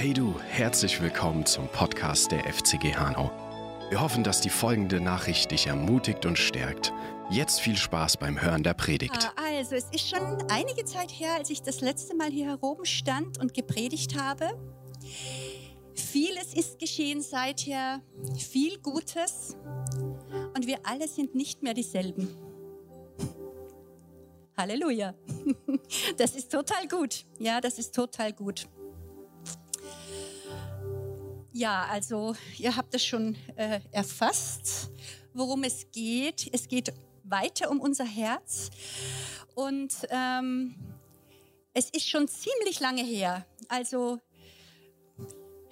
Hey du, herzlich willkommen zum Podcast der FCG Hanau. Wir hoffen, dass die folgende Nachricht dich ermutigt und stärkt. Jetzt viel Spaß beim Hören der Predigt. Ah, Also, es ist schon einige Zeit her, als ich das letzte Mal hier herum stand und gepredigt habe. Vieles ist geschehen seither, viel Gutes und wir alle sind nicht mehr dieselben. Halleluja. Das ist total gut. Ja, das ist total gut. Ja, also ihr habt es schon äh, erfasst, worum es geht. Es geht weiter um unser Herz. Und ähm, es ist schon ziemlich lange her, also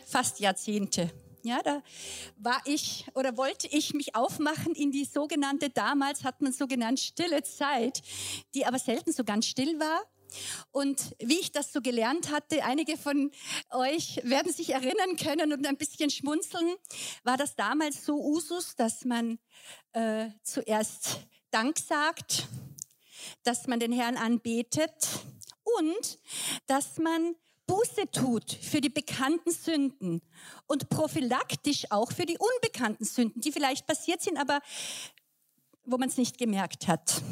fast Jahrzehnte. Ja, da war ich oder wollte ich mich aufmachen in die sogenannte, damals hat man so genannt, stille Zeit, die aber selten so ganz still war. Und wie ich das so gelernt hatte, einige von euch werden sich erinnern können und ein bisschen schmunzeln, war das damals so Usus, dass man äh, zuerst Dank sagt, dass man den Herrn anbetet und dass man Buße tut für die bekannten Sünden und prophylaktisch auch für die unbekannten Sünden, die vielleicht passiert sind, aber wo man es nicht gemerkt hat.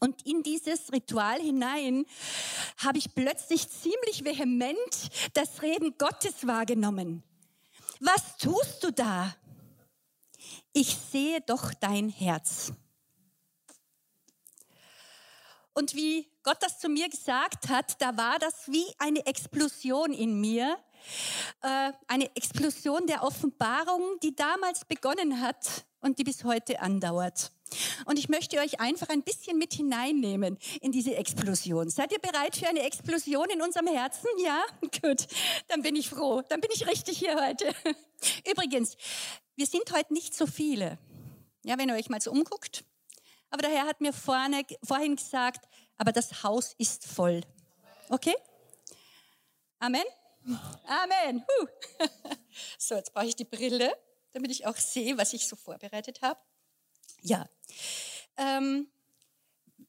Und in dieses Ritual hinein habe ich plötzlich ziemlich vehement das Reden Gottes wahrgenommen. Was tust du da? Ich sehe doch dein Herz. Und wie Gott das zu mir gesagt hat, da war das wie eine Explosion in mir, äh, eine Explosion der Offenbarung, die damals begonnen hat und die bis heute andauert. Und ich möchte euch einfach ein bisschen mit hineinnehmen in diese Explosion. Seid ihr bereit für eine Explosion in unserem Herzen? Ja? Gut, dann bin ich froh. Dann bin ich richtig hier heute. Übrigens, wir sind heute nicht so viele. Ja, wenn ihr euch mal so umguckt. Aber der Herr hat mir vorne, vorhin gesagt, aber das Haus ist voll. Okay? Amen? Amen. Huh. So, jetzt brauche ich die Brille, damit ich auch sehe, was ich so vorbereitet habe. Ja. Ähm,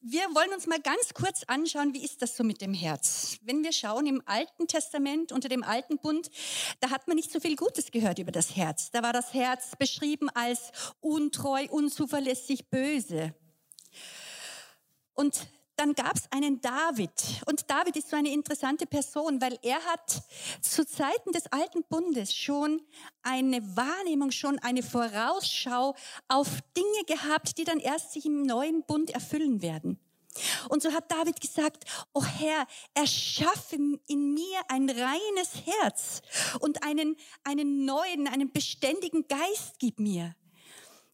wir wollen uns mal ganz kurz anschauen, wie ist das so mit dem Herz? Wenn wir schauen im Alten Testament, unter dem Alten Bund, da hat man nicht so viel Gutes gehört über das Herz. Da war das Herz beschrieben als untreu, unzuverlässig, böse. Und dann gab es einen David. Und David ist so eine interessante Person, weil er hat zu Zeiten des Alten Bundes schon eine Wahrnehmung, schon eine Vorausschau auf Dinge gehabt, die dann erst sich im neuen Bund erfüllen werden. Und so hat David gesagt, oh Herr, erschaffe in mir ein reines Herz und einen, einen neuen, einen beständigen Geist gib mir.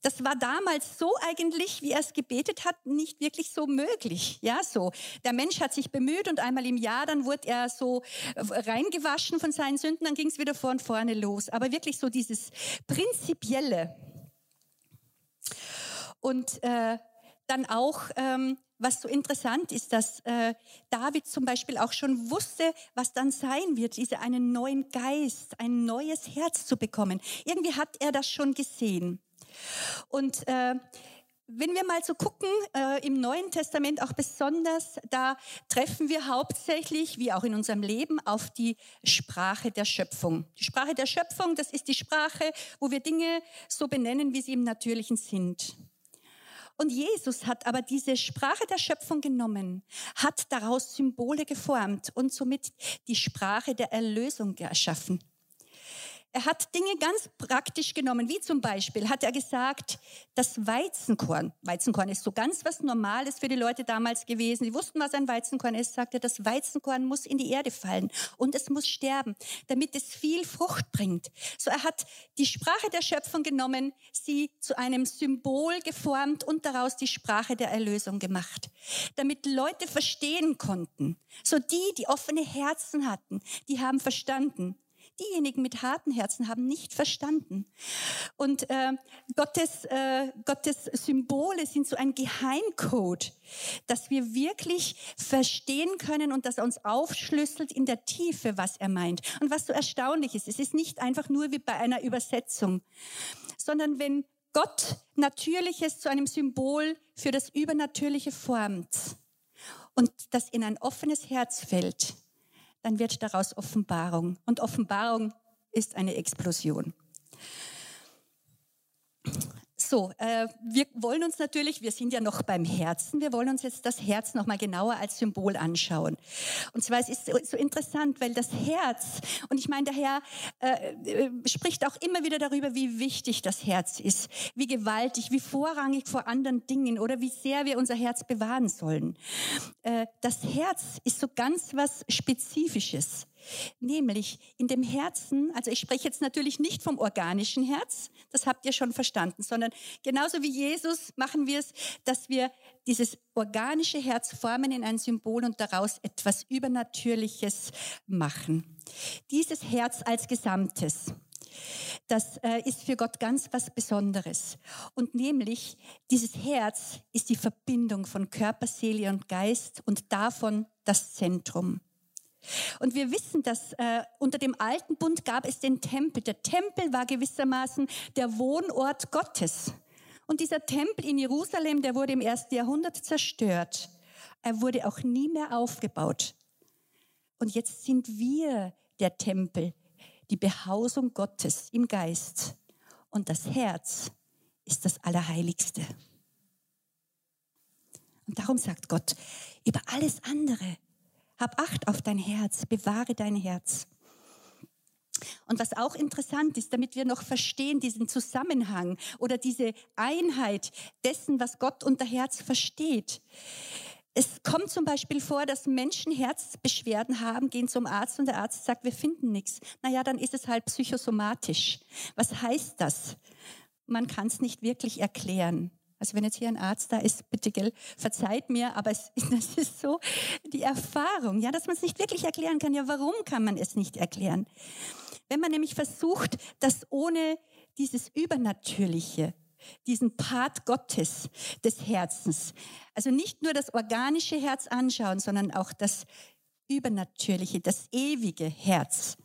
Das war damals so eigentlich, wie er es gebetet hat, nicht wirklich so möglich. Ja, so. Der Mensch hat sich bemüht und einmal im Jahr, dann wurde er so reingewaschen von seinen Sünden, dann ging es wieder von vorne los. Aber wirklich so dieses Prinzipielle. Und äh, dann auch, ähm, was so interessant ist, dass äh, David zum Beispiel auch schon wusste, was dann sein wird, diese einen neuen Geist, ein neues Herz zu bekommen. Irgendwie hat er das schon gesehen. Und äh, wenn wir mal so gucken, äh, im Neuen Testament auch besonders, da treffen wir hauptsächlich, wie auch in unserem Leben, auf die Sprache der Schöpfung. Die Sprache der Schöpfung, das ist die Sprache, wo wir Dinge so benennen, wie sie im Natürlichen sind. Und Jesus hat aber diese Sprache der Schöpfung genommen, hat daraus Symbole geformt und somit die Sprache der Erlösung erschaffen. Er hat Dinge ganz praktisch genommen, wie zum Beispiel hat er gesagt, das Weizenkorn, Weizenkorn ist so ganz was Normales für die Leute damals gewesen, die wussten, was ein Weizenkorn ist, sagte, das Weizenkorn muss in die Erde fallen und es muss sterben, damit es viel Frucht bringt. So er hat die Sprache der Schöpfung genommen, sie zu einem Symbol geformt und daraus die Sprache der Erlösung gemacht, damit Leute verstehen konnten. So die, die offene Herzen hatten, die haben verstanden, Diejenigen mit harten Herzen haben nicht verstanden. Und äh, Gottes, äh, Gottes Symbole sind so ein Geheimcode, dass wir wirklich verstehen können und das uns aufschlüsselt in der Tiefe, was er meint. Und was so erstaunlich ist, es ist nicht einfach nur wie bei einer Übersetzung, sondern wenn Gott Natürliches zu einem Symbol für das Übernatürliche formt und das in ein offenes Herz fällt, dann wird daraus Offenbarung. Und Offenbarung ist eine Explosion. So, äh, wir wollen uns natürlich, wir sind ja noch beim Herzen, wir wollen uns jetzt das Herz noch mal genauer als Symbol anschauen. Und zwar es ist so, so interessant, weil das Herz, und ich meine, der Herr äh, äh, spricht auch immer wieder darüber, wie wichtig das Herz ist, wie gewaltig, wie vorrangig vor anderen Dingen oder wie sehr wir unser Herz bewahren sollen. Äh, das Herz ist so ganz was Spezifisches. Nämlich in dem Herzen, also ich spreche jetzt natürlich nicht vom organischen Herz, das habt ihr schon verstanden, sondern genauso wie Jesus machen wir es, dass wir dieses organische Herz formen in ein Symbol und daraus etwas Übernatürliches machen. Dieses Herz als Gesamtes. Das äh, ist für Gott ganz was Besonderes. Und nämlich dieses Herz ist die Verbindung von Körper, Seele und Geist und davon das Zentrum. Und wir wissen, dass äh, unter dem alten Bund gab es den Tempel. Der Tempel war gewissermaßen der Wohnort Gottes. Und dieser Tempel in Jerusalem, der wurde im ersten Jahrhundert zerstört. Er wurde auch nie mehr aufgebaut. Und jetzt sind wir der Tempel, die Behausung Gottes im Geist. Und das Herz ist das Allerheiligste. Und darum sagt Gott, über alles andere hab Acht auf dein Herz, bewahre dein Herz. Und was auch interessant ist, damit wir noch verstehen diesen Zusammenhang oder diese Einheit dessen, was Gott unter Herz versteht. Es kommt zum Beispiel vor, dass Menschen Herzbeschwerden haben, gehen zum Arzt und der Arzt sagt, wir finden nichts. Naja, dann ist es halt psychosomatisch. Was heißt das? Man kann es nicht wirklich erklären. Also wenn jetzt hier ein Arzt da ist, bitte gell, verzeiht mir, aber es, das ist so die Erfahrung, ja, dass man es nicht wirklich erklären kann. Ja, warum kann man es nicht erklären? Wenn man nämlich versucht, das ohne dieses Übernatürliche, diesen Part Gottes des Herzens, also nicht nur das organische Herz anschauen, sondern auch das Übernatürliche, das ewige Herz,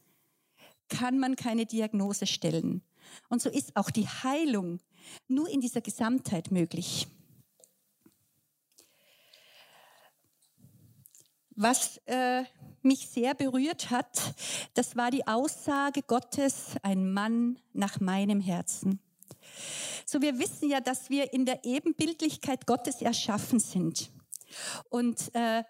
kann man keine Diagnose stellen. Und so ist auch die Heilung nur in dieser Gesamtheit möglich. Was äh, mich sehr berührt hat, das war die Aussage Gottes, ein Mann nach meinem Herzen. So, wir wissen ja, dass wir in der Ebenbildlichkeit Gottes erschaffen sind. Und äh,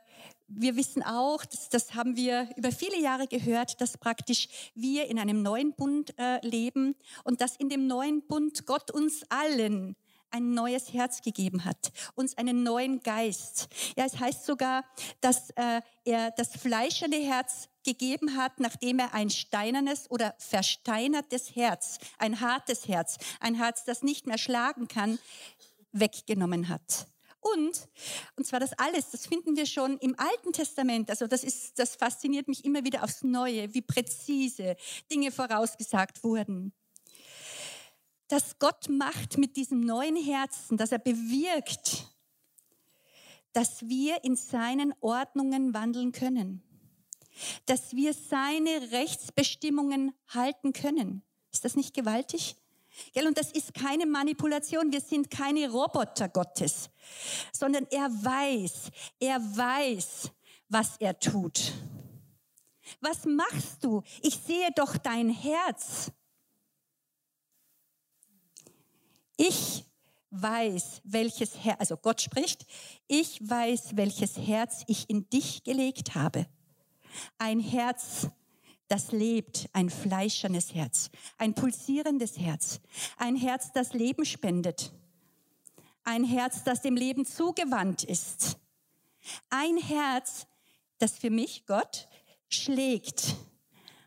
wir wissen auch, das, das haben wir über viele Jahre gehört, dass praktisch wir in einem neuen Bund äh, leben und dass in dem neuen Bund Gott uns allen ein neues Herz gegeben hat, uns einen neuen Geist. Ja, es heißt sogar, dass äh, er das fleischerne Herz gegeben hat, nachdem er ein steinernes oder versteinertes Herz, ein hartes Herz, ein Herz, das nicht mehr schlagen kann, weggenommen hat. Und, und zwar das alles, das finden wir schon im Alten Testament. Also das ist, das fasziniert mich immer wieder aufs Neue, wie präzise Dinge vorausgesagt wurden. Dass Gott macht mit diesem neuen Herzen, dass er bewirkt, dass wir in seinen Ordnungen wandeln können. Dass wir seine Rechtsbestimmungen halten können. Ist das nicht gewaltig? Gell? Und das ist keine Manipulation. Wir sind keine Roboter Gottes, sondern er weiß, er weiß, was er tut. Was machst du? Ich sehe doch dein Herz. Ich weiß, welches Herz, also Gott spricht, ich weiß, welches Herz ich in dich gelegt habe. Ein Herz, das lebt, ein fleischernes Herz, ein pulsierendes Herz, ein Herz, das Leben spendet, ein Herz, das dem Leben zugewandt ist, ein Herz, das für mich, Gott, schlägt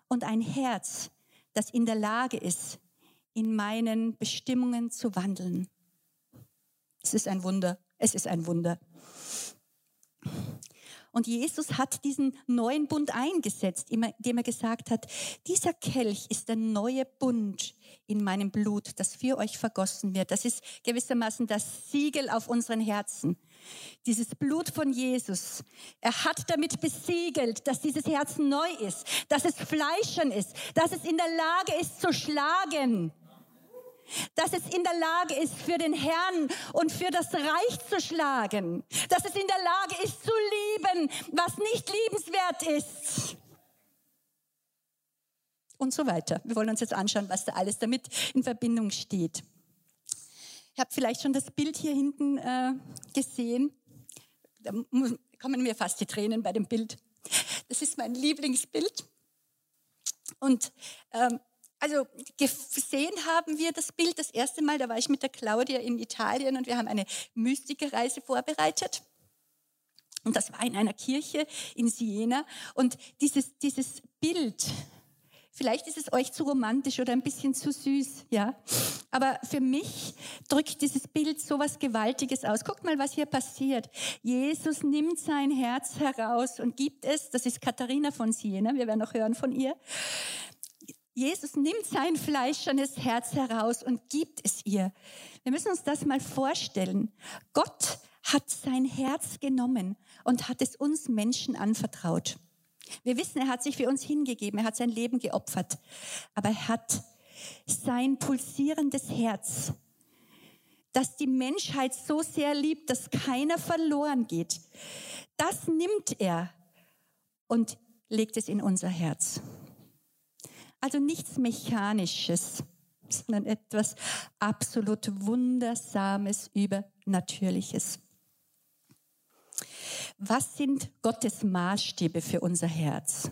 und ein Herz, das in der Lage ist, in meinen Bestimmungen zu wandeln. Es ist ein Wunder, es ist ein Wunder. Und Jesus hat diesen neuen Bund eingesetzt, indem er gesagt hat, dieser Kelch ist der neue Bund in meinem Blut, das für euch vergossen wird. Das ist gewissermaßen das Siegel auf unseren Herzen. Dieses Blut von Jesus. Er hat damit besiegelt, dass dieses Herz neu ist, dass es fleischern ist, dass es in der Lage ist zu schlagen dass es in der Lage ist, für den Herrn und für das Reich zu schlagen, dass es in der Lage ist, zu lieben, was nicht liebenswert ist. und so weiter. Wir wollen uns jetzt anschauen, was da alles damit in Verbindung steht. Ihr habt vielleicht schon das Bild hier hinten äh, gesehen. Da kommen mir fast die Tränen bei dem Bild. Das ist mein Lieblingsbild. Und ähm, also gesehen haben wir das Bild das erste Mal, da war ich mit der Claudia in Italien und wir haben eine Mystikerreise vorbereitet. Und das war in einer Kirche in Siena. Und dieses, dieses Bild, vielleicht ist es euch zu romantisch oder ein bisschen zu süß, ja. Aber für mich drückt dieses Bild so was Gewaltiges aus. Guckt mal, was hier passiert. Jesus nimmt sein Herz heraus und gibt es, das ist Katharina von Siena, wir werden noch hören von ihr. Jesus nimmt sein fleischernes Herz heraus und gibt es ihr. Wir müssen uns das mal vorstellen. Gott hat sein Herz genommen und hat es uns Menschen anvertraut. Wir wissen, er hat sich für uns hingegeben, er hat sein Leben geopfert, aber er hat sein pulsierendes Herz, das die Menschheit so sehr liebt, dass keiner verloren geht, das nimmt er und legt es in unser Herz. Also nichts Mechanisches, sondern etwas absolut Wundersames, Übernatürliches. Was sind Gottes Maßstäbe für unser Herz?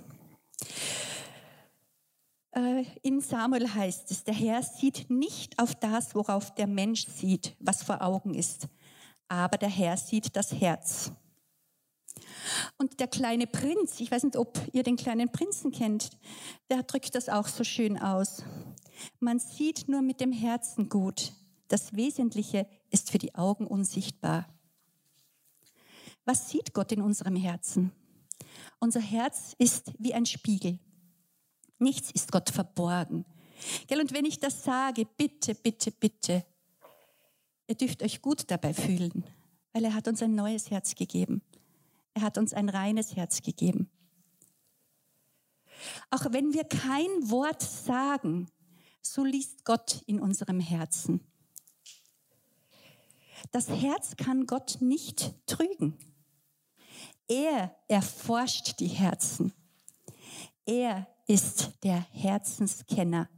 Äh, in Samuel heißt es, der Herr sieht nicht auf das, worauf der Mensch sieht, was vor Augen ist, aber der Herr sieht das Herz. Und der kleine Prinz, ich weiß nicht, ob ihr den kleinen Prinzen kennt, der drückt das auch so schön aus. Man sieht nur mit dem Herzen gut. Das Wesentliche ist für die Augen unsichtbar. Was sieht Gott in unserem Herzen? Unser Herz ist wie ein Spiegel. Nichts ist Gott verborgen. Und wenn ich das sage, bitte, bitte, bitte, ihr dürft euch gut dabei fühlen, weil er hat uns ein neues Herz gegeben. Er hat uns ein reines Herz gegeben. Auch wenn wir kein Wort sagen, so liest Gott in unserem Herzen. Das Herz kann Gott nicht trügen. Er erforscht die Herzen. Er ist der Herzenskenner.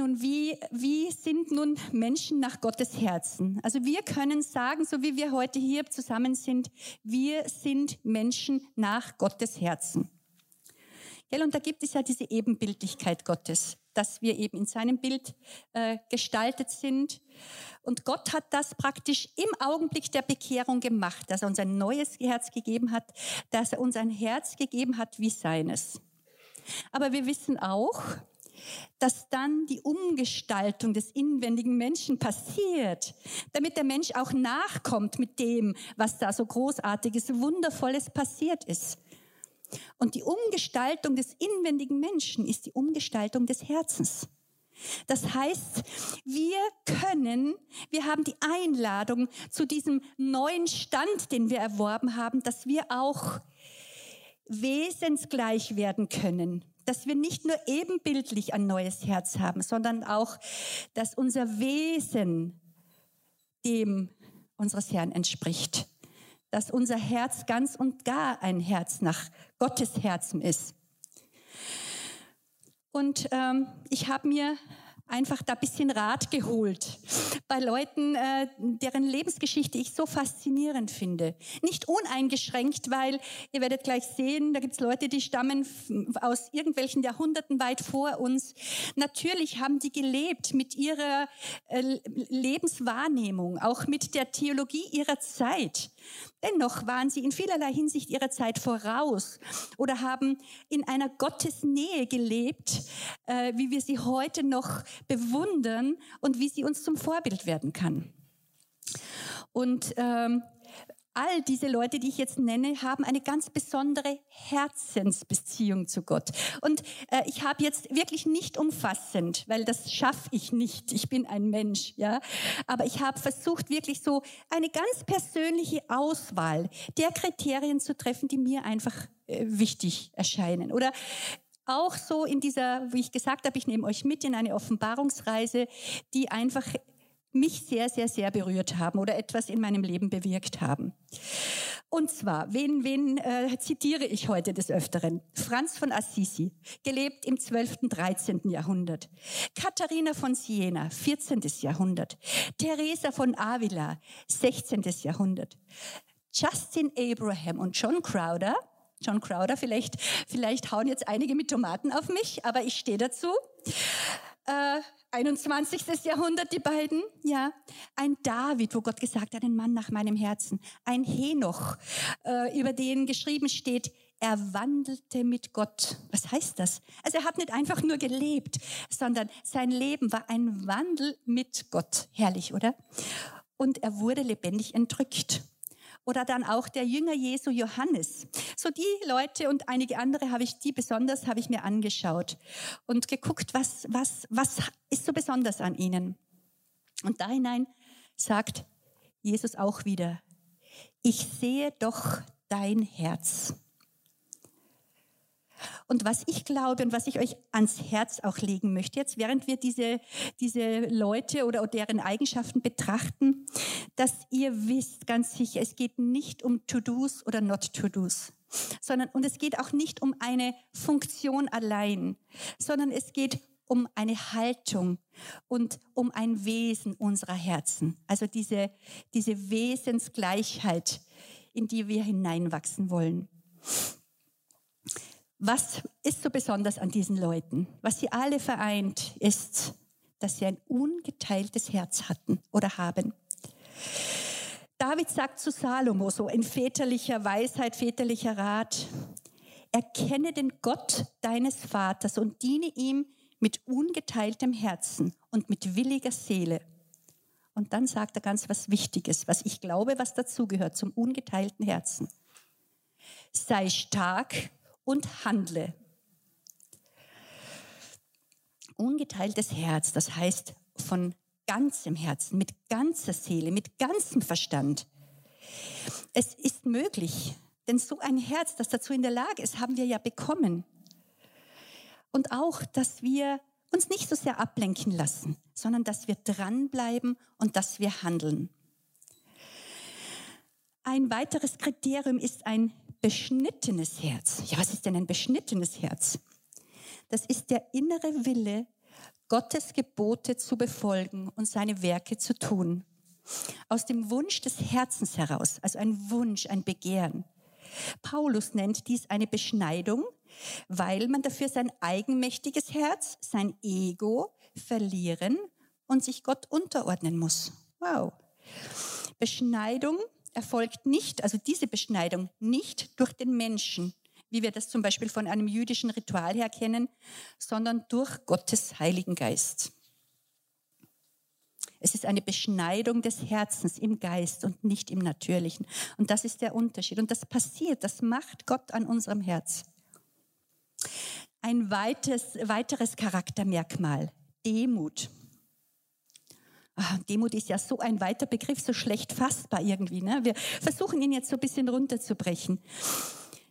Nun, wie, wie sind nun Menschen nach Gottes Herzen? Also wir können sagen, so wie wir heute hier zusammen sind, wir sind Menschen nach Gottes Herzen. Und da gibt es ja diese Ebenbildlichkeit Gottes, dass wir eben in seinem Bild äh, gestaltet sind. Und Gott hat das praktisch im Augenblick der Bekehrung gemacht, dass er uns ein neues Herz gegeben hat, dass er uns ein Herz gegeben hat wie seines. Aber wir wissen auch, dass dann die Umgestaltung des inwendigen Menschen passiert, damit der Mensch auch nachkommt mit dem, was da so großartiges, wundervolles passiert ist. Und die Umgestaltung des inwendigen Menschen ist die Umgestaltung des Herzens. Das heißt, wir können, wir haben die Einladung zu diesem neuen Stand, den wir erworben haben, dass wir auch wesensgleich werden können dass wir nicht nur ebenbildlich ein neues Herz haben, sondern auch, dass unser Wesen dem unseres Herrn entspricht. Dass unser Herz ganz und gar ein Herz nach Gottes Herzen ist. Und ähm, ich habe mir einfach da bisschen Rat geholt bei Leuten, äh, deren Lebensgeschichte ich so faszinierend finde. Nicht uneingeschränkt, weil ihr werdet gleich sehen, da gibt's Leute, die stammen aus irgendwelchen Jahrhunderten weit vor uns. Natürlich haben die gelebt mit ihrer äh, Lebenswahrnehmung, auch mit der Theologie ihrer Zeit. Dennoch waren sie in vielerlei Hinsicht ihrer Zeit voraus oder haben in einer Gottesnähe gelebt, äh, wie wir sie heute noch bewundern und wie sie uns zum Vorbild werden kann. Und ähm, all diese Leute, die ich jetzt nenne, haben eine ganz besondere Herzensbeziehung zu Gott. Und äh, ich habe jetzt wirklich nicht umfassend, weil das schaffe ich nicht. Ich bin ein Mensch, ja. Aber ich habe versucht, wirklich so eine ganz persönliche Auswahl der Kriterien zu treffen, die mir einfach äh, wichtig erscheinen. Oder auch so in dieser, wie ich gesagt habe, ich nehme euch mit in eine Offenbarungsreise, die einfach mich sehr, sehr, sehr berührt haben oder etwas in meinem Leben bewirkt haben. Und zwar, wen, wen äh, zitiere ich heute des Öfteren? Franz von Assisi, gelebt im 12., 13. Jahrhundert. Katharina von Siena, 14. Jahrhundert. Teresa von Avila, 16. Jahrhundert. Justin Abraham und John Crowder, John Crowder, vielleicht, vielleicht hauen jetzt einige mit Tomaten auf mich, aber ich stehe dazu. Äh, 21. Jahrhundert, die beiden, ja. Ein David, wo Gott gesagt hat, ein Mann nach meinem Herzen. Ein Henoch, äh, über den geschrieben steht, er wandelte mit Gott. Was heißt das? Also er hat nicht einfach nur gelebt, sondern sein Leben war ein Wandel mit Gott. Herrlich, oder? Und er wurde lebendig entrückt. Oder dann auch der Jünger Jesu Johannes. So die Leute und einige andere habe ich, die besonders habe ich mir angeschaut und geguckt, was, was, was ist so besonders an ihnen. Und da hinein sagt Jesus auch wieder, ich sehe doch dein Herz. Und was ich glaube und was ich euch ans Herz auch legen möchte, jetzt während wir diese, diese Leute oder deren Eigenschaften betrachten, dass ihr wisst ganz sicher, es geht nicht um To-Dos oder Not-To-Dos, sondern, und es geht auch nicht um eine Funktion allein, sondern es geht um eine Haltung und um ein Wesen unserer Herzen. Also diese, diese Wesensgleichheit, in die wir hineinwachsen wollen. Was ist so besonders an diesen Leuten? Was sie alle vereint, ist, dass sie ein ungeteiltes Herz hatten oder haben. David sagt zu Salomo so in väterlicher Weisheit, väterlicher Rat, erkenne den Gott deines Vaters und diene ihm mit ungeteiltem Herzen und mit williger Seele. Und dann sagt er ganz was Wichtiges, was ich glaube, was dazugehört zum ungeteilten Herzen. Sei stark und handle. Ungeteiltes Herz, das heißt von ganzem Herzen, mit ganzer Seele, mit ganzem Verstand. Es ist möglich, denn so ein Herz, das dazu in der Lage ist, haben wir ja bekommen. Und auch, dass wir uns nicht so sehr ablenken lassen, sondern dass wir dranbleiben und dass wir handeln. Ein weiteres Kriterium ist ein beschnittenes Herz. Ja, was ist denn ein beschnittenes Herz? Das ist der innere Wille, Gottes Gebote zu befolgen und seine Werke zu tun. Aus dem Wunsch des Herzens heraus, also ein Wunsch, ein Begehren. Paulus nennt dies eine Beschneidung, weil man dafür sein eigenmächtiges Herz, sein Ego verlieren und sich Gott unterordnen muss. Wow. Beschneidung erfolgt nicht, also diese Beschneidung nicht durch den Menschen, wie wir das zum Beispiel von einem jüdischen Ritual her kennen, sondern durch Gottes Heiligen Geist. Es ist eine Beschneidung des Herzens im Geist und nicht im Natürlichen. Und das ist der Unterschied. Und das passiert, das macht Gott an unserem Herz. Ein weiteres, weiteres Charaktermerkmal, Demut. Ach, Demut ist ja so ein weiter Begriff, so schlecht fassbar irgendwie. Ne? Wir versuchen ihn jetzt so ein bisschen runterzubrechen.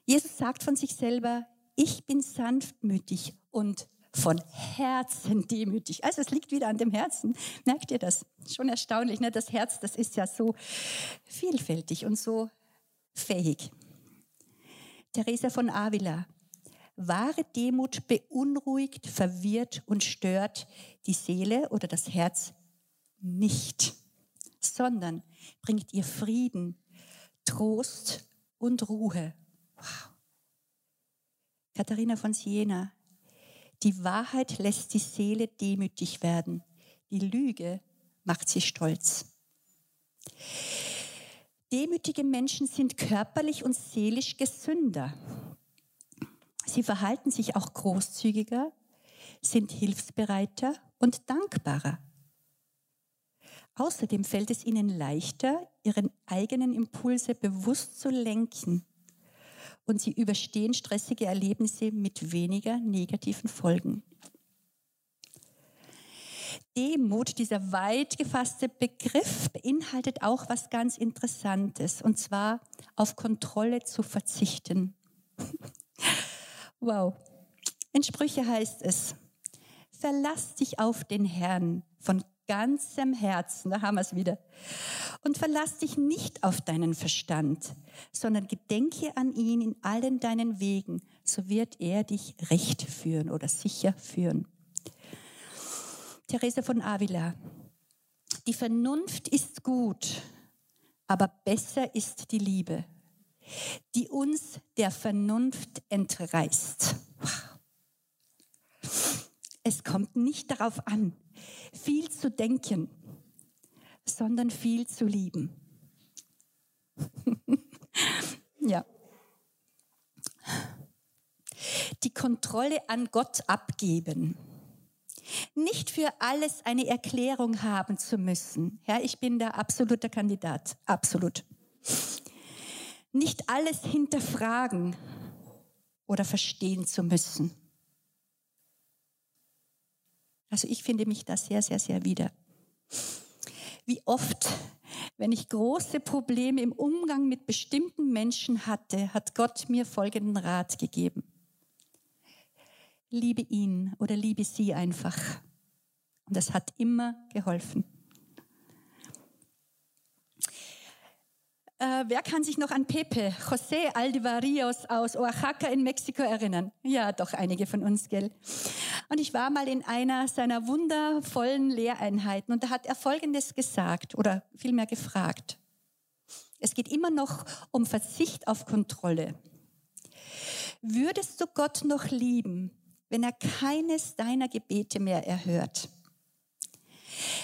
Jesus sagt von sich selber, ich bin sanftmütig und von Herzen demütig. Also es liegt wieder an dem Herzen. Merkt ihr das? Schon erstaunlich. Ne? Das Herz, das ist ja so vielfältig und so fähig. Teresa von Avila. Wahre Demut beunruhigt, verwirrt und stört die Seele oder das Herz nicht, sondern bringt ihr Frieden, Trost und Ruhe. Wow. Katharina von Siena, die Wahrheit lässt die Seele demütig werden, die Lüge macht sie stolz. Demütige Menschen sind körperlich und seelisch gesünder. Sie verhalten sich auch großzügiger, sind hilfsbereiter und dankbarer. Außerdem fällt es ihnen leichter, ihren eigenen Impulse bewusst zu lenken und sie überstehen stressige Erlebnisse mit weniger negativen Folgen. Demut, dieser weit gefasste Begriff, beinhaltet auch was ganz Interessantes, und zwar auf Kontrolle zu verzichten. wow. In Sprüche heißt es, verlass dich auf den Herrn von ganzem Herzen, da haben wir es wieder. Und verlass dich nicht auf deinen Verstand, sondern gedenke an ihn in allen deinen Wegen, so wird er dich recht führen oder sicher führen. Therese von Avila, die Vernunft ist gut, aber besser ist die Liebe, die uns der Vernunft entreißt. Es kommt nicht darauf an, viel zu denken, sondern viel zu lieben. ja. Die Kontrolle an Gott abgeben. Nicht für alles eine Erklärung haben zu müssen. Ja, ich bin der absolute Kandidat. Absolut. Nicht alles hinterfragen oder verstehen zu müssen. Also ich finde mich da sehr, sehr, sehr wieder. Wie oft, wenn ich große Probleme im Umgang mit bestimmten Menschen hatte, hat Gott mir folgenden Rat gegeben. Liebe ihn oder liebe sie einfach. Und das hat immer geholfen. Äh, wer kann sich noch an Pepe, José Aldevarillos aus Oaxaca in Mexiko erinnern? Ja, doch einige von uns, gell? Und ich war mal in einer seiner wundervollen Lehreinheiten und da hat er Folgendes gesagt oder vielmehr gefragt. Es geht immer noch um Verzicht auf Kontrolle. Würdest du Gott noch lieben, wenn er keines deiner Gebete mehr erhört?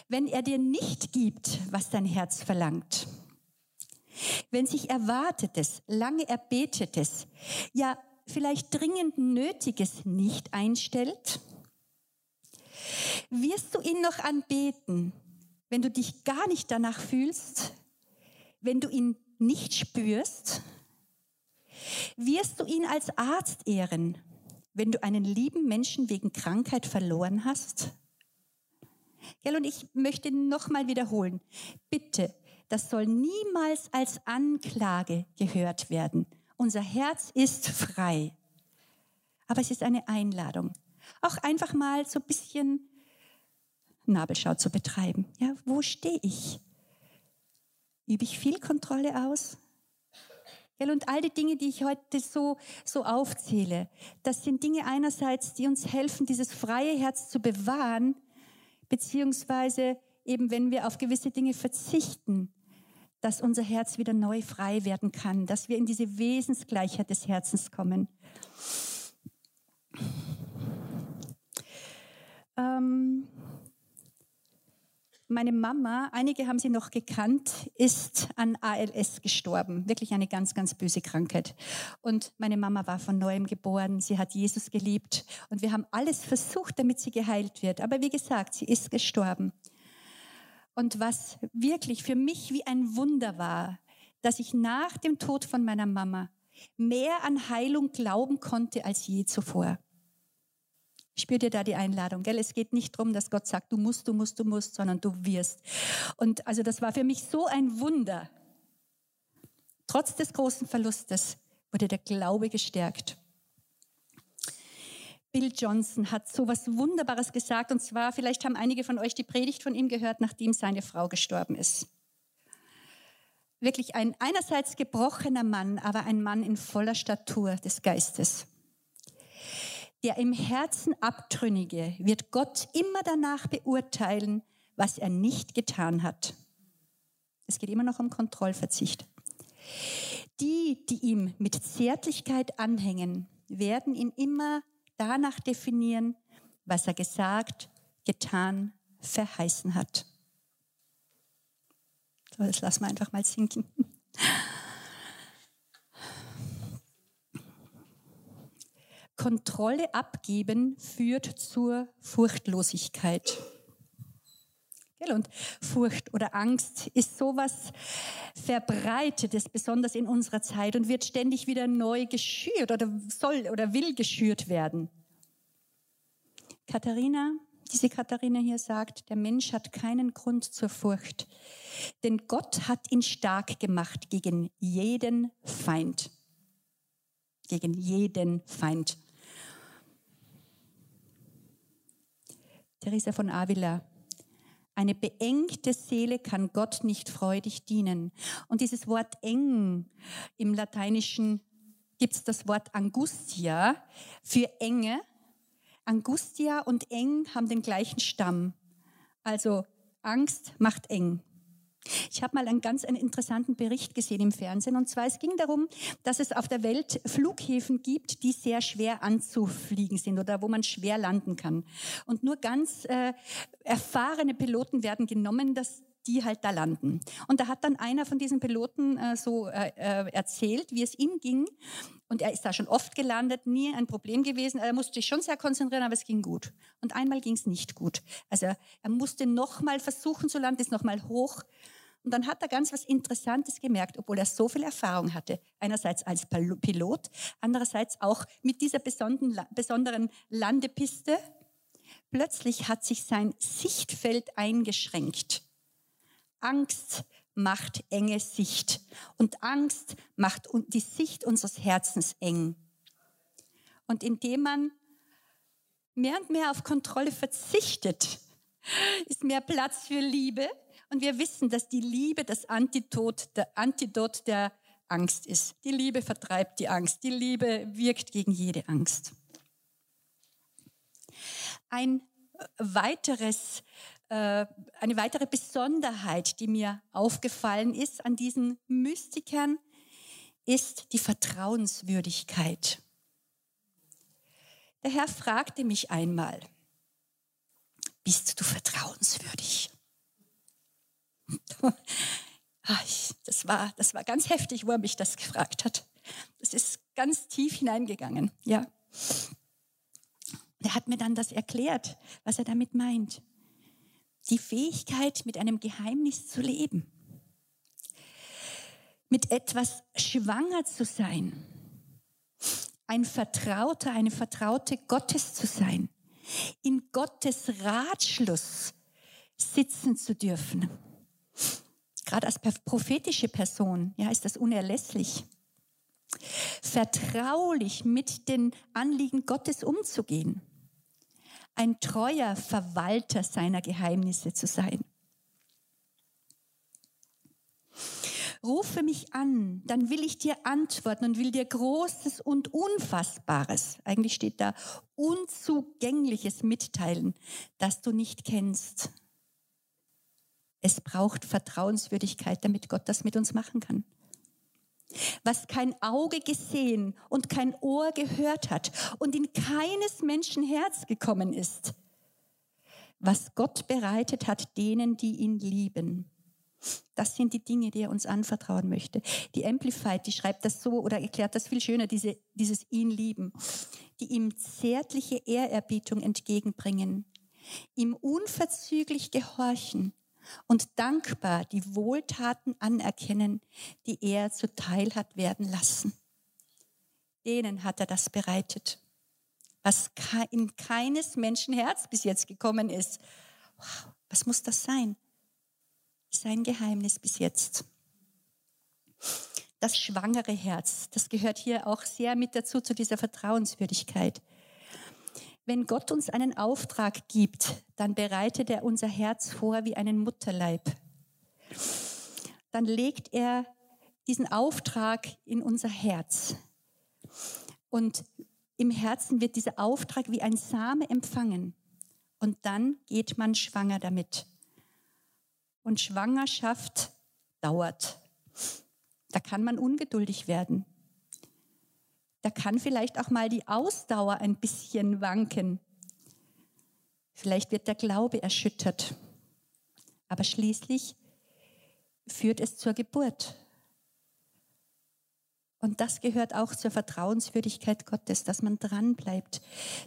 Wenn er dir nicht gibt, was dein Herz verlangt? Wenn sich Erwartetes, lange Erbetetes, ja vielleicht dringend Nötiges nicht einstellt, wirst du ihn noch anbeten, wenn du dich gar nicht danach fühlst, wenn du ihn nicht spürst? Wirst du ihn als Arzt ehren, wenn du einen lieben Menschen wegen Krankheit verloren hast? Gell, und ich möchte nochmal wiederholen. Bitte das soll niemals als Anklage gehört werden. Unser Herz ist frei. Aber es ist eine Einladung. Auch einfach mal so ein bisschen Nabelschau zu betreiben. Ja, wo stehe ich? Übe ich viel Kontrolle aus? Und all die Dinge, die ich heute so, so aufzähle, das sind Dinge einerseits, die uns helfen, dieses freie Herz zu bewahren, beziehungsweise eben wenn wir auf gewisse Dinge verzichten, dass unser Herz wieder neu frei werden kann, dass wir in diese Wesensgleichheit des Herzens kommen. Ähm, meine Mama, einige haben sie noch gekannt, ist an ALS gestorben. Wirklich eine ganz, ganz böse Krankheit. Und meine Mama war von neuem geboren. Sie hat Jesus geliebt. Und wir haben alles versucht, damit sie geheilt wird. Aber wie gesagt, sie ist gestorben. Und was wirklich für mich wie ein Wunder war, dass ich nach dem Tod von meiner Mama mehr an Heilung glauben konnte als je zuvor. Spür dir da die Einladung, gell? Es geht nicht darum, dass Gott sagt, du musst, du musst, du musst, sondern du wirst. Und also das war für mich so ein Wunder. Trotz des großen Verlustes wurde der Glaube gestärkt. Bill Johnson hat so was Wunderbares gesagt. Und zwar, vielleicht haben einige von euch die Predigt von ihm gehört, nachdem seine Frau gestorben ist. Wirklich ein einerseits gebrochener Mann, aber ein Mann in voller Statur des Geistes. Der im Herzen Abtrünnige wird Gott immer danach beurteilen, was er nicht getan hat. Es geht immer noch um Kontrollverzicht. Die, die ihm mit Zärtlichkeit anhängen, werden ihn immer danach definieren, was er gesagt, getan, verheißen hat. So, das lassen wir einfach mal sinken. Kontrolle abgeben führt zur Furchtlosigkeit. Und Furcht oder Angst ist sowas Verbreitetes, besonders in unserer Zeit und wird ständig wieder neu geschürt oder soll oder will geschürt werden. Katharina, diese Katharina hier sagt, der Mensch hat keinen Grund zur Furcht, denn Gott hat ihn stark gemacht gegen jeden Feind. Gegen jeden Feind. Teresa von Avila Eine beengte Seele kann Gott nicht freudig dienen. Und dieses Wort eng im Lateinischen gibt es das Wort Angustia für Enge. Angustia und eng haben den gleichen Stamm. Also Angst macht eng. Ich habe mal einen ganz einen interessanten Bericht gesehen im Fernsehen. Und zwar, es ging darum, dass es auf der Welt Flughäfen gibt, die sehr schwer anzufliegen sind oder wo man schwer landen kann. Und nur ganz äh, erfahrene Piloten werden genommen, dass die halt da landen. Und da hat dann einer von diesen Piloten äh, so äh, äh erzählt, wie es ihm ging. Und er ist da schon oft gelandet, nie ein Problem gewesen. Er musste sich schon sehr konzentrieren, aber es ging gut. Und einmal ging es nicht gut. Also er musste nochmal versuchen zu landen, ist nochmal hoch. Und dann hat er ganz was Interessantes gemerkt, obwohl er so viel Erfahrung hatte. Einerseits als Pilot, andererseits auch mit dieser besonderen Landepiste. Plötzlich hat sich sein Sichtfeld eingeschränkt. Angst macht enge Sicht und Angst macht die Sicht unseres Herzens eng. Und indem man mehr und mehr auf Kontrolle verzichtet, ist mehr Platz für Liebe. Und wir wissen, dass die Liebe das Antidot der, Antidot der Angst ist. Die Liebe vertreibt die Angst. Die Liebe wirkt gegen jede Angst. Ein weiteres äh, eine weitere Besonderheit, die mir aufgefallen ist an diesen Mystikern, ist die Vertrauenswürdigkeit. Der Herr fragte mich einmal, bist du vertrauenswürdig? Das war, das war ganz heftig, wo er mich das gefragt hat. Das ist ganz tief hineingegangen, ja. Er hat mir dann das erklärt, was er damit meint die Fähigkeit, mit einem Geheimnis zu leben, mit etwas schwanger zu sein, ein Vertrauter, eine Vertraute Gottes zu sein, in Gottes Ratschluss sitzen zu dürfen. Gerade als prophetische Person, ja, ist das unerlässlich. Vertraulich mit den Anliegen Gottes umzugehen ein treuer Verwalter seiner Geheimnisse zu sein. Rufe mich an, dann will ich dir antworten und will dir Großes und Unfassbares, eigentlich steht da Unzugängliches mitteilen, das du nicht kennst. Es braucht Vertrauenswürdigkeit, damit Gott das mit uns machen kann was kein Auge gesehen und kein Ohr gehört hat und in keines Menschen Herz gekommen ist, was Gott bereitet hat denen, die ihn lieben. Das sind die Dinge, die er uns anvertrauen möchte. Die Amplified, die schreibt das so oder erklärt das viel schöner, diese, dieses ihn lieben, die ihm zärtliche Ehrerbietung entgegenbringen, ihm unverzüglich gehorchen, und dankbar die Wohltaten anerkennen, die er zuteil hat werden lassen. Denen hat er das bereitet, was in keines Menschen Herz bis jetzt gekommen ist. Wow, was muss das sein? Sein Geheimnis bis jetzt. Das schwangere Herz, das gehört hier auch sehr mit dazu, zu dieser Vertrauenswürdigkeit. Wenn Gott uns einen Auftrag gibt, dann bereitet er unser Herz vor wie einen Mutterleib. Dann legt er diesen Auftrag in unser Herz. Und im Herzen wird dieser Auftrag wie ein Same empfangen. Und dann geht man schwanger damit. Und Schwangerschaft dauert. Da kann man ungeduldig werden da kann vielleicht auch mal die Ausdauer ein bisschen wanken. Vielleicht wird der Glaube erschüttert. Aber schließlich führt es zur Geburt. Und das gehört auch zur Vertrauenswürdigkeit Gottes, dass man dranbleibt,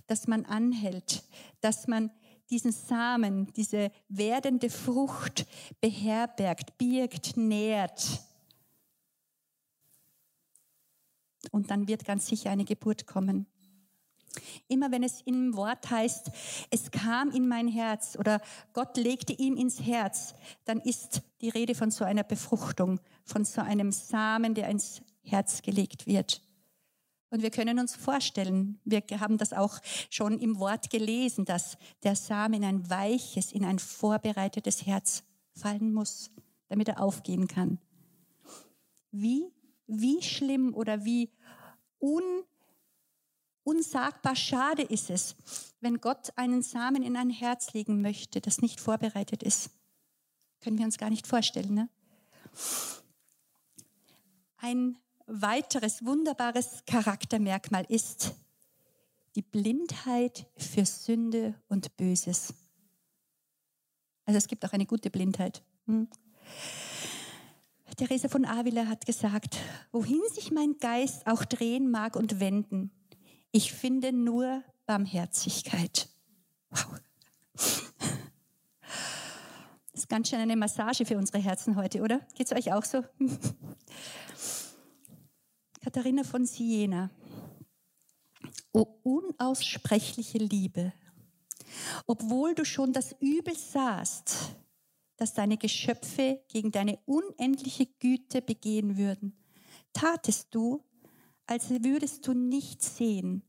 dass man anhält, dass man diesen Samen, diese werdende Frucht beherbergt, birgt, nährt Und dann wird ganz sicher eine Geburt kommen. Immer wenn es im Wort heißt, es kam in mein Herz oder Gott legte ihm ins Herz, dann ist die Rede von so einer Befruchtung, von so einem Samen, der ins Herz gelegt wird. Und wir können uns vorstellen, wir haben das auch schon im Wort gelesen, dass der Samen in ein weiches, in ein vorbereitetes Herz fallen muss, damit er aufgehen kann. Wie, wie schlimm oder wie un, unsagbar schade ist es, wenn Gott einen Samen in ein Herz legen möchte, das nicht vorbereitet ist. Können wir uns gar nicht vorstellen. Ne? Ein weiteres wunderbares Charaktermerkmal ist die Blindheit für Sünde und Böses. Also es gibt auch eine gute Blindheit. Hm. Therese von Avila hat gesagt, wohin sich mein Geist auch drehen mag und wenden, ich finde nur Barmherzigkeit. Wow. Das ist ganz schön eine Massage für unsere Herzen heute, oder? Geht es euch auch so? Katharina von Siena. O unaussprechliche Liebe, obwohl du schon das Übel sahst, dass deine Geschöpfe gegen deine unendliche Güte begehen würden, tatest du, als würdest du nicht sehen.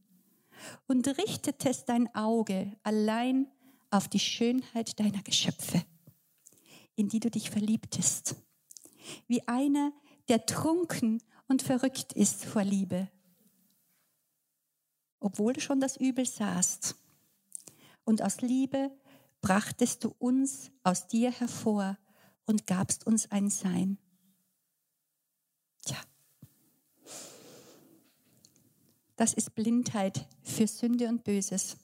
Und richtetest dein Auge allein auf die Schönheit deiner Geschöpfe, in die du dich verliebtest, wie einer, der trunken und verrückt ist vor Liebe, obwohl du schon das Übel sahst. Und aus Liebe brachtest du uns aus dir hervor und gabst uns ein Sein. Tja, das ist Blindheit für Sünde und Böses.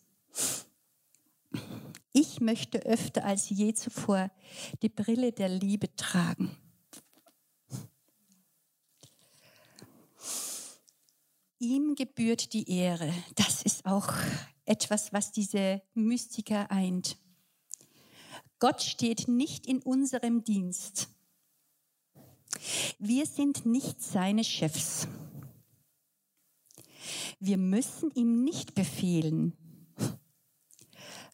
Ich möchte öfter als je zuvor die Brille der Liebe tragen. Ihm gebührt die Ehre. Das ist auch etwas, was diese Mystiker eint. Gott steht nicht in unserem Dienst. Wir sind nicht seine Chefs. Wir müssen ihm nicht befehlen.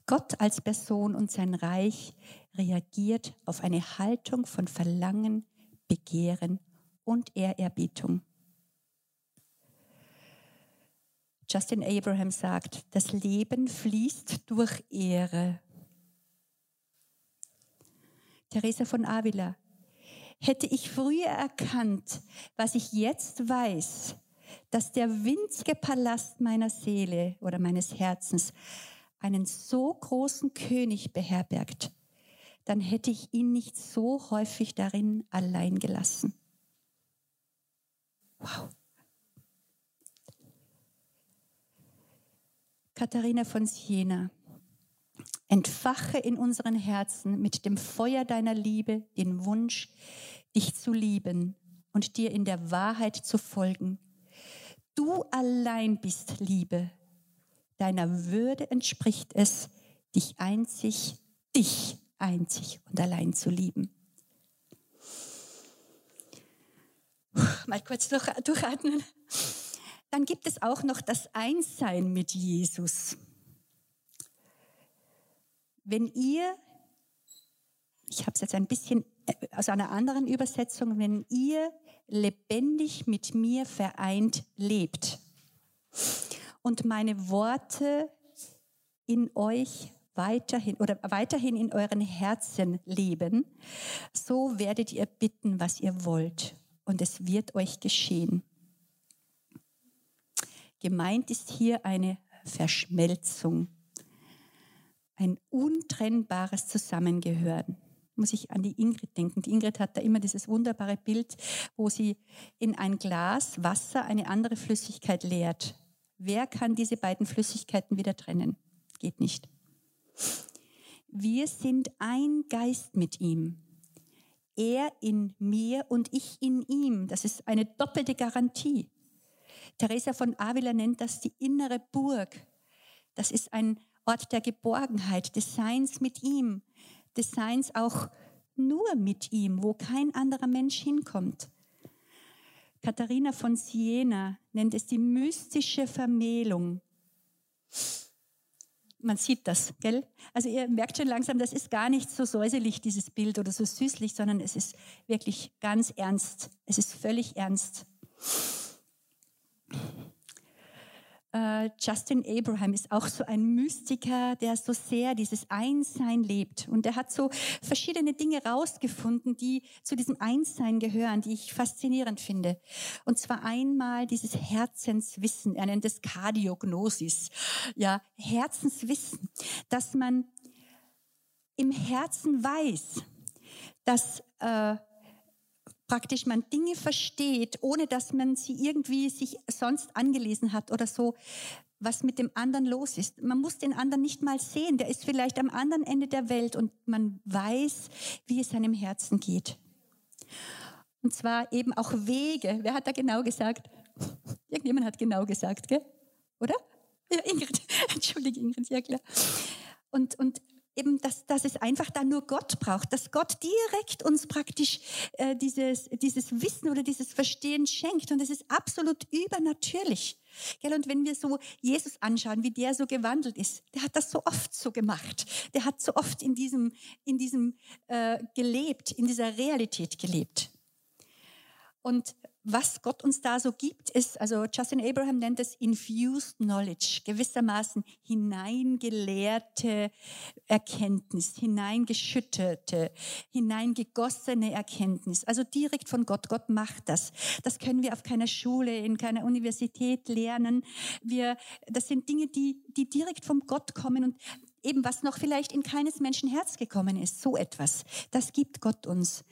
Gott als Person und sein Reich reagiert auf eine Haltung von Verlangen, Begehren und Ehrerbietung. Justin Abraham sagt, das Leben fließt durch Ehre. Teresa von Avila, hätte ich früher erkannt, was ich jetzt weiß, dass der winzige Palast meiner Seele oder meines Herzens einen so großen König beherbergt, dann hätte ich ihn nicht so häufig darin allein gelassen. Wow. Katharina von Siena, entfache in unseren Herzen mit dem Feuer deiner Liebe den Wunsch, dich zu lieben und dir in der Wahrheit zu folgen. Du allein bist Liebe. Deiner Würde entspricht es, dich einzig, dich einzig und allein zu lieben. Mal kurz durch, durchatmen. Dann gibt es auch noch das Einssein mit Jesus. Wenn ihr, ich habe es jetzt ein bisschen äh, aus einer anderen Übersetzung, wenn ihr lebendig mit mir vereint lebt und meine Worte in euch weiterhin oder weiterhin in euren Herzen leben, so werdet ihr bitten, was ihr wollt und es wird euch geschehen. Gemeint ist hier eine Verschmelzung, ein untrennbares Zusammengehören. Muss ich an die Ingrid denken. Die Ingrid hat da immer dieses wunderbare Bild, wo sie in ein Glas Wasser eine andere Flüssigkeit leert. Wer kann diese beiden Flüssigkeiten wieder trennen? Geht nicht. Wir sind ein Geist mit ihm. Er in mir und ich in ihm. Das ist eine doppelte Garantie. Teresa von Avila nennt das die innere Burg. Das ist ein Ort der Geborgenheit, des Seins mit ihm, des Seins auch nur mit ihm, wo kein anderer Mensch hinkommt. Katharina von Siena nennt es die mystische Vermählung. Man sieht das, gell? Also ihr merkt schon langsam, das ist gar nicht so säuselig, dieses Bild, oder so süßlich, sondern es ist wirklich ganz ernst. Es ist völlig ernst. Äh, Justin Abraham ist auch so ein Mystiker, der so sehr dieses Einssein lebt. Und er hat so verschiedene Dinge rausgefunden, die zu diesem Einssein gehören, die ich faszinierend finde. Und zwar einmal dieses Herzenswissen, er nennt es Kardiognosis, ja, Herzenswissen, dass man im Herzen weiß, dass äh, praktisch man Dinge versteht, ohne dass man sie irgendwie sich sonst angelesen hat oder so, was mit dem anderen los ist. Man muss den anderen nicht mal sehen, der ist vielleicht am anderen Ende der Welt und man weiß, wie es seinem Herzen geht. Und zwar eben auch Wege. Wer hat da genau gesagt? Irgendjemand hat genau gesagt, gell? Oder? Ja, Ingrid. Entschuldige, Ingrid, ja klar. Und, und eben, dass, dass es einfach da nur Gott braucht, dass Gott direkt uns praktisch äh, dieses, dieses Wissen oder dieses Verstehen schenkt. Und es ist absolut übernatürlich. Gell? Und wenn wir so Jesus anschauen, wie der so gewandelt ist, der hat das so oft so gemacht. Der hat so oft in diesem, in diesem äh, gelebt, in dieser Realität gelebt. Und was Gott uns da so gibt, ist, also Justin Abraham nennt es infused knowledge, gewissermaßen hineingelehrte Erkenntnis, hineingeschüttete, hineingegossene Erkenntnis, also direkt von Gott. Gott macht das. Das können wir auf keiner Schule, in keiner Universität lernen. Wir, das sind Dinge, die, die direkt vom Gott kommen und eben was noch vielleicht in keines Menschen Herz gekommen ist, so etwas. Das gibt Gott uns.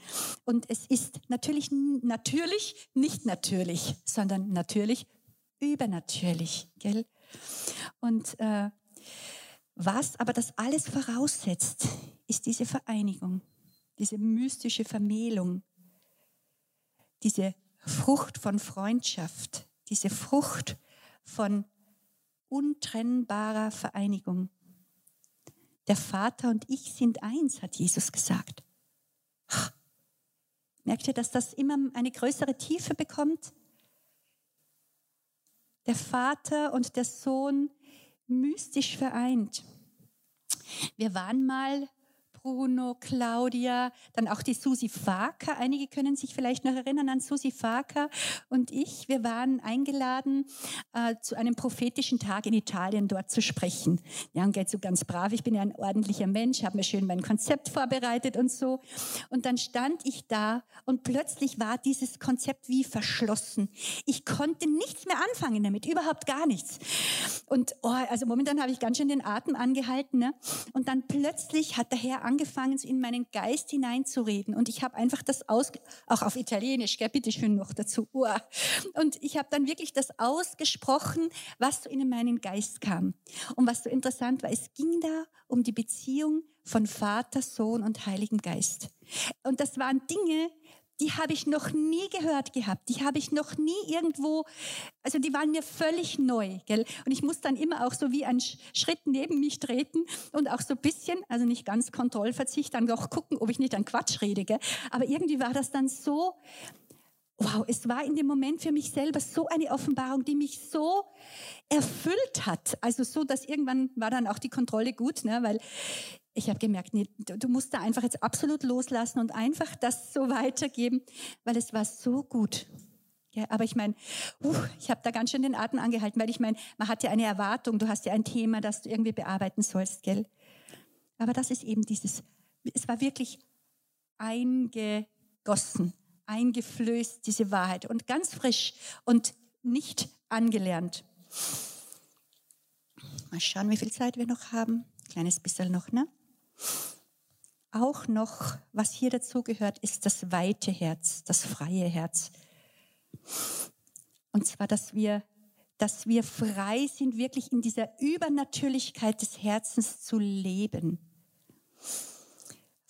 Und es ist natürlich, natürlich nicht natürlich, sondern natürlich übernatürlich, gell? Und äh, was aber das alles voraussetzt, ist diese Vereinigung, diese mystische Vermählung, diese Frucht von Freundschaft, diese Frucht von untrennbarer Vereinigung. Der Vater und ich sind eins, hat Jesus gesagt. Merkt ihr, dass das immer eine größere Tiefe bekommt? Der Vater und der Sohn mystisch vereint. Wir waren mal Bruno, Claudia, dann auch die Susi Faker. Einige können sich vielleicht noch erinnern an Susi Faker und ich. Wir waren eingeladen, äh, zu einem prophetischen Tag in Italien dort zu sprechen. Ja, und geht so ganz brav. Ich bin ja ein ordentlicher Mensch, habe mir schön mein Konzept vorbereitet und so. Und dann stand ich da und plötzlich war dieses Konzept wie verschlossen. Ich konnte nichts mehr anfangen damit, überhaupt gar nichts. Und oh, also momentan habe ich ganz schön den Atem angehalten. Ne? Und dann plötzlich hat der Herr angefangen, in meinen Geist hineinzureden. Und ich habe einfach das aus, auch auf Italienisch, gell, bitte schön noch dazu. Und ich habe dann wirklich das ausgesprochen, was so in meinen Geist kam. Und was so interessant war, es ging da um die Beziehung von Vater, Sohn und Heiligen Geist. Und das waren Dinge, die habe ich noch nie gehört gehabt. Die habe ich noch nie irgendwo, also die waren mir völlig neu. Gell? Und ich muss dann immer auch so wie einen Schritt neben mich treten und auch so ein bisschen, also nicht ganz Kontrollverzicht, dann auch gucken, ob ich nicht an Quatsch rede. Gell? Aber irgendwie war das dann so, wow, es war in dem Moment für mich selber so eine Offenbarung, die mich so erfüllt hat. Also so, dass irgendwann war dann auch die Kontrolle gut, ne? weil ich habe gemerkt, nee, du musst da einfach jetzt absolut loslassen und einfach das so weitergeben, weil es war so gut. Ja, aber ich meine, ich habe da ganz schön den Atem angehalten, weil ich meine, man hat ja eine Erwartung, du hast ja ein Thema, das du irgendwie bearbeiten sollst, gell? Aber das ist eben dieses, es war wirklich eingegossen, eingeflößt, diese Wahrheit und ganz frisch und nicht angelernt. Mal schauen, wie viel Zeit wir noch haben. Kleines bisschen noch, ne? Auch noch, was hier dazu gehört, ist das weite Herz, das freie Herz. Und zwar, dass wir, dass wir frei sind, wirklich in dieser Übernatürlichkeit des Herzens zu leben.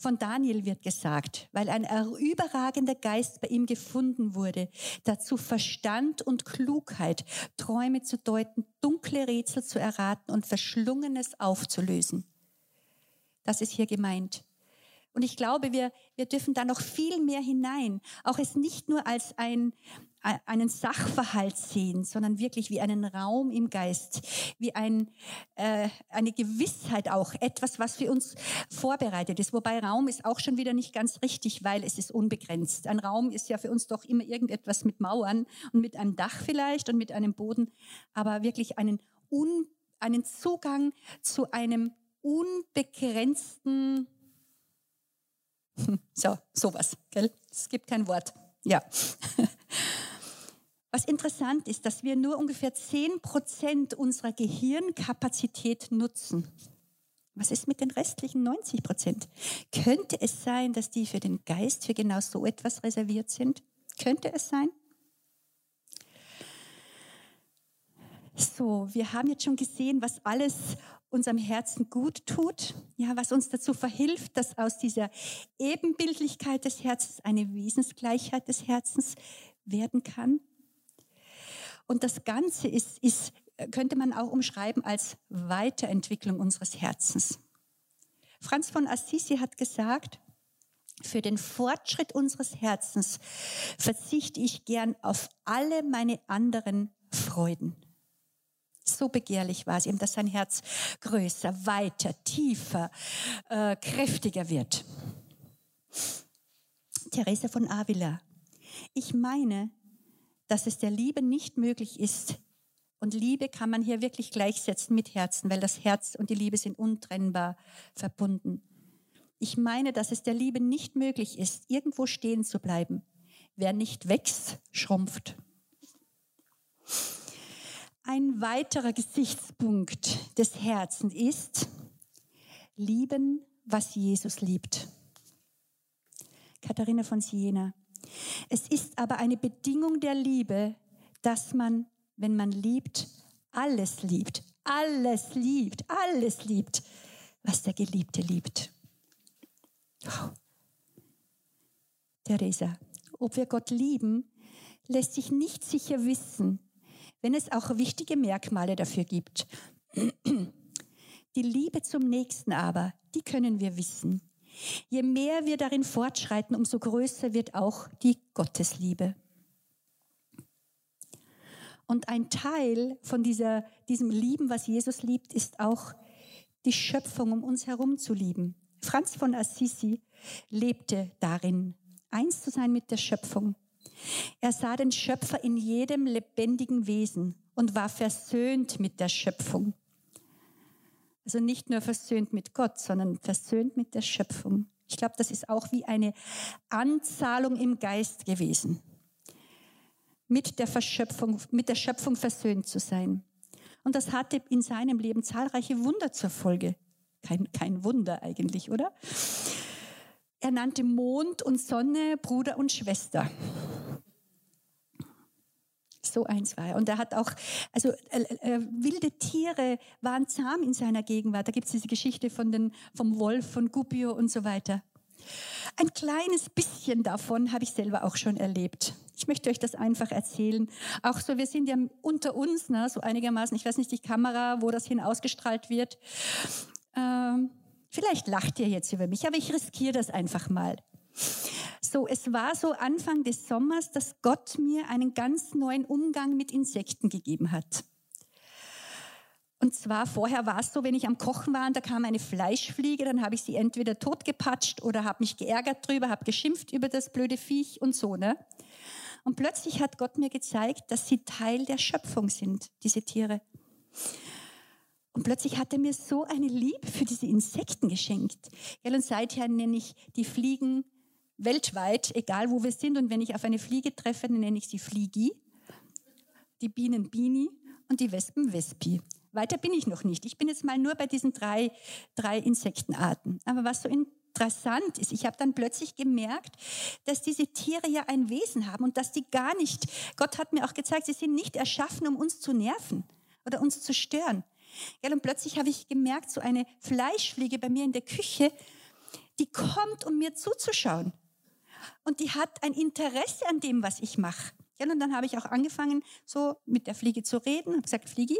Von Daniel wird gesagt, weil ein überragender Geist bei ihm gefunden wurde, dazu Verstand und Klugheit, Träume zu deuten, dunkle Rätsel zu erraten und Verschlungenes aufzulösen. Das ist hier gemeint. Und ich glaube, wir, wir dürfen da noch viel mehr hinein. Auch es nicht nur als ein, einen Sachverhalt sehen, sondern wirklich wie einen Raum im Geist, wie ein, äh, eine Gewissheit auch, etwas, was für uns vorbereitet ist. Wobei Raum ist auch schon wieder nicht ganz richtig, weil es ist unbegrenzt. Ein Raum ist ja für uns doch immer irgendetwas mit Mauern und mit einem Dach vielleicht und mit einem Boden, aber wirklich einen, un, einen Zugang zu einem unbegrenzten, so, sowas, gell? Es gibt kein Wort. Ja. Was interessant ist, dass wir nur ungefähr 10 Prozent unserer Gehirnkapazität nutzen. Was ist mit den restlichen 90 Prozent? Könnte es sein, dass die für den Geist für genau so etwas reserviert sind? Könnte es sein? So, wir haben jetzt schon gesehen, was alles unserem Herzen gut tut, ja, was uns dazu verhilft, dass aus dieser Ebenbildlichkeit des Herzens eine Wesensgleichheit des Herzens werden kann. Und das Ganze ist, ist, könnte man auch umschreiben als Weiterentwicklung unseres Herzens. Franz von Assisi hat gesagt, für den Fortschritt unseres Herzens verzichte ich gern auf alle meine anderen Freuden. So begehrlich war es ihm, dass sein Herz größer, weiter, tiefer, äh, kräftiger wird. Theresa von Avila. Ich meine, dass es der Liebe nicht möglich ist. Und Liebe kann man hier wirklich gleichsetzen mit Herzen, weil das Herz und die Liebe sind untrennbar verbunden. Ich meine, dass es der Liebe nicht möglich ist, irgendwo stehen zu bleiben. Wer nicht wächst, schrumpft. Ein weiterer Gesichtspunkt des Herzens ist, lieben, was Jesus liebt. Katharina von Siena. Es ist aber eine Bedingung der Liebe, dass man, wenn man liebt, alles liebt, alles liebt, alles liebt, was der Geliebte liebt. Oh. Theresa, ob wir Gott lieben, lässt sich nicht sicher wissen, wenn es auch wichtige Merkmale dafür gibt. Die Liebe zum Nächsten aber, die können wir wissen. Je mehr wir darin fortschreiten, umso größer wird auch die Gottesliebe. Und ein Teil von dieser, diesem Lieben, was Jesus liebt, ist auch die Schöpfung um uns herum zu lieben. Franz von Assisi lebte darin, eins zu sein mit der Schöpfung. Er sah den Schöpfer in jedem lebendigen Wesen und war versöhnt mit der Schöpfung. Also nicht nur versöhnt mit Gott, sondern versöhnt mit der Schöpfung. Ich glaube, das ist auch wie eine Anzahlung im Geist gewesen, mit der, Verschöpfung, mit der Schöpfung versöhnt zu sein. Und das hatte in seinem Leben zahlreiche Wunder zur Folge. Kein, kein Wunder eigentlich, oder? Er nannte Mond und Sonne Bruder und Schwester. So eins war er. Und er hat auch, also äh, äh, wilde Tiere waren zahm in seiner Gegenwart. Da gibt es diese Geschichte von den, vom Wolf, von Gubbio und so weiter. Ein kleines bisschen davon habe ich selber auch schon erlebt. Ich möchte euch das einfach erzählen. Auch so, wir sind ja unter uns, ne, so einigermaßen, ich weiß nicht, die Kamera, wo das hin ausgestrahlt wird. Ähm, vielleicht lacht ihr jetzt über mich, aber ich riskiere das einfach mal. So, es war so Anfang des Sommers, dass Gott mir einen ganz neuen Umgang mit Insekten gegeben hat. Und zwar vorher war es so, wenn ich am Kochen war und da kam eine Fleischfliege, dann habe ich sie entweder totgepatscht oder habe mich geärgert drüber, habe geschimpft über das blöde Viech und so, ne? Und plötzlich hat Gott mir gezeigt, dass sie Teil der Schöpfung sind, diese Tiere. Und plötzlich hat er mir so eine Liebe für diese Insekten geschenkt. Und seither nenne ich die Fliegen weltweit, egal wo wir sind. Und wenn ich auf eine Fliege treffe, dann nenne ich sie Fliegi, die Bienen Bini und die Wespen Vespi. Weiter bin ich noch nicht. Ich bin jetzt mal nur bei diesen drei, drei Insektenarten. Aber was so interessant ist, ich habe dann plötzlich gemerkt, dass diese Tiere ja ein Wesen haben und dass die gar nicht, Gott hat mir auch gezeigt, sie sind nicht erschaffen, um uns zu nerven oder uns zu stören. Ja, und plötzlich habe ich gemerkt, so eine Fleischfliege bei mir in der Küche, die kommt, um mir zuzuschauen und die hat ein Interesse an dem, was ich mache. Ja, und dann habe ich auch angefangen, so mit der Fliege zu reden, habe gesagt, Fliege,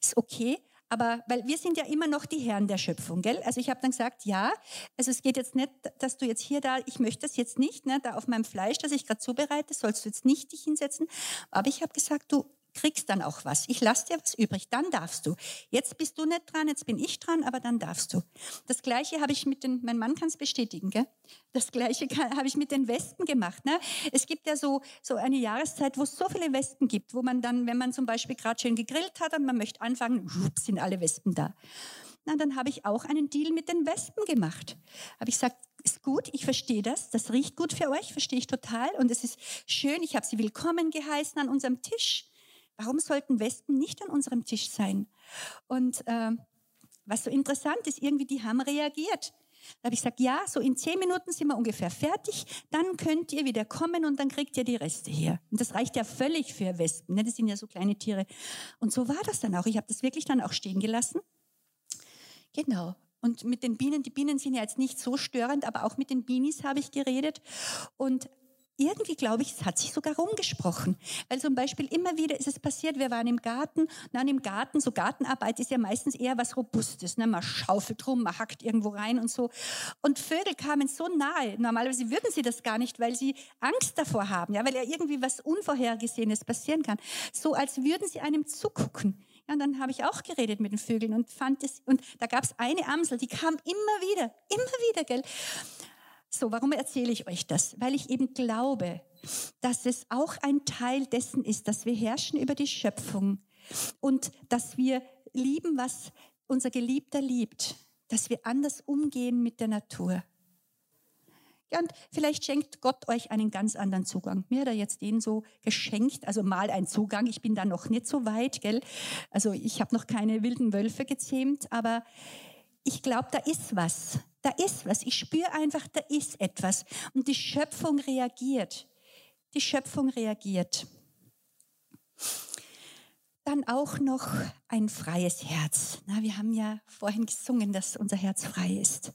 ist okay, Aber weil wir sind ja immer noch die Herren der Schöpfung, gell? Also ich habe dann gesagt, ja, also es geht jetzt nicht, dass du jetzt hier da, ich möchte das jetzt nicht, ne, da auf meinem Fleisch, das ich gerade zubereite, sollst du jetzt nicht dich hinsetzen. Aber ich habe gesagt, du kriegst dann auch was. Ich lasse dir was übrig, dann darfst du. Jetzt bist du nicht dran, jetzt bin ich dran, aber dann darfst du. Das Gleiche habe ich mit den, mein Mann kann es bestätigen, gell? Das Gleiche habe ich mit den Wespen gemacht. Ne? Es gibt ja so, so eine Jahreszeit, wo es so viele Wespen gibt, wo man dann, wenn man zum Beispiel gerade schön gegrillt hat und man möchte anfangen, sind alle Wespen da. Na, dann habe ich auch einen Deal mit den Wespen gemacht. Habe ich gesagt, ist gut, ich verstehe das, das riecht gut für euch, verstehe ich total und es ist schön, ich habe sie willkommen geheißen an unserem Tisch. Warum sollten Wespen nicht an unserem Tisch sein? Und äh, was so interessant ist, irgendwie die haben reagiert. Da habe ich gesagt, ja, so in zehn Minuten sind wir ungefähr fertig, dann könnt ihr wieder kommen und dann kriegt ihr die Reste hier. Und das reicht ja völlig für Wespen, ne? das sind ja so kleine Tiere. Und so war das dann auch. Ich habe das wirklich dann auch stehen gelassen. Genau. Und mit den Bienen, die Bienen sind ja jetzt nicht so störend, aber auch mit den Binis habe ich geredet. Und irgendwie glaube ich, es hat sich sogar rumgesprochen. Weil zum Beispiel immer wieder ist es passiert, wir waren im Garten, dann im Garten, so Gartenarbeit ist ja meistens eher was Robustes. Ne? Man schaufelt rum, man hackt irgendwo rein und so. Und Vögel kamen so nahe. Normalerweise würden sie das gar nicht, weil sie Angst davor haben, ja, weil ja irgendwie was Unvorhergesehenes passieren kann. So als würden sie einem zugucken. Ja, und dann habe ich auch geredet mit den Vögeln und fand es, und da gab es eine Amsel, die kam immer wieder, immer wieder, gell. So, warum erzähle ich euch das? Weil ich eben glaube, dass es auch ein Teil dessen ist, dass wir herrschen über die Schöpfung und dass wir lieben, was unser Geliebter liebt, dass wir anders umgehen mit der Natur. Ja, und vielleicht schenkt Gott euch einen ganz anderen Zugang. Mir hat er jetzt den so geschenkt, also mal ein Zugang. Ich bin da noch nicht so weit, gell? Also ich habe noch keine wilden Wölfe gezähmt, aber ich glaube, da ist was. Da ist was. Ich spüre einfach, da ist etwas. Und die Schöpfung reagiert. Die Schöpfung reagiert. Dann auch noch ein freies Herz. Na, wir haben ja vorhin gesungen, dass unser Herz frei ist.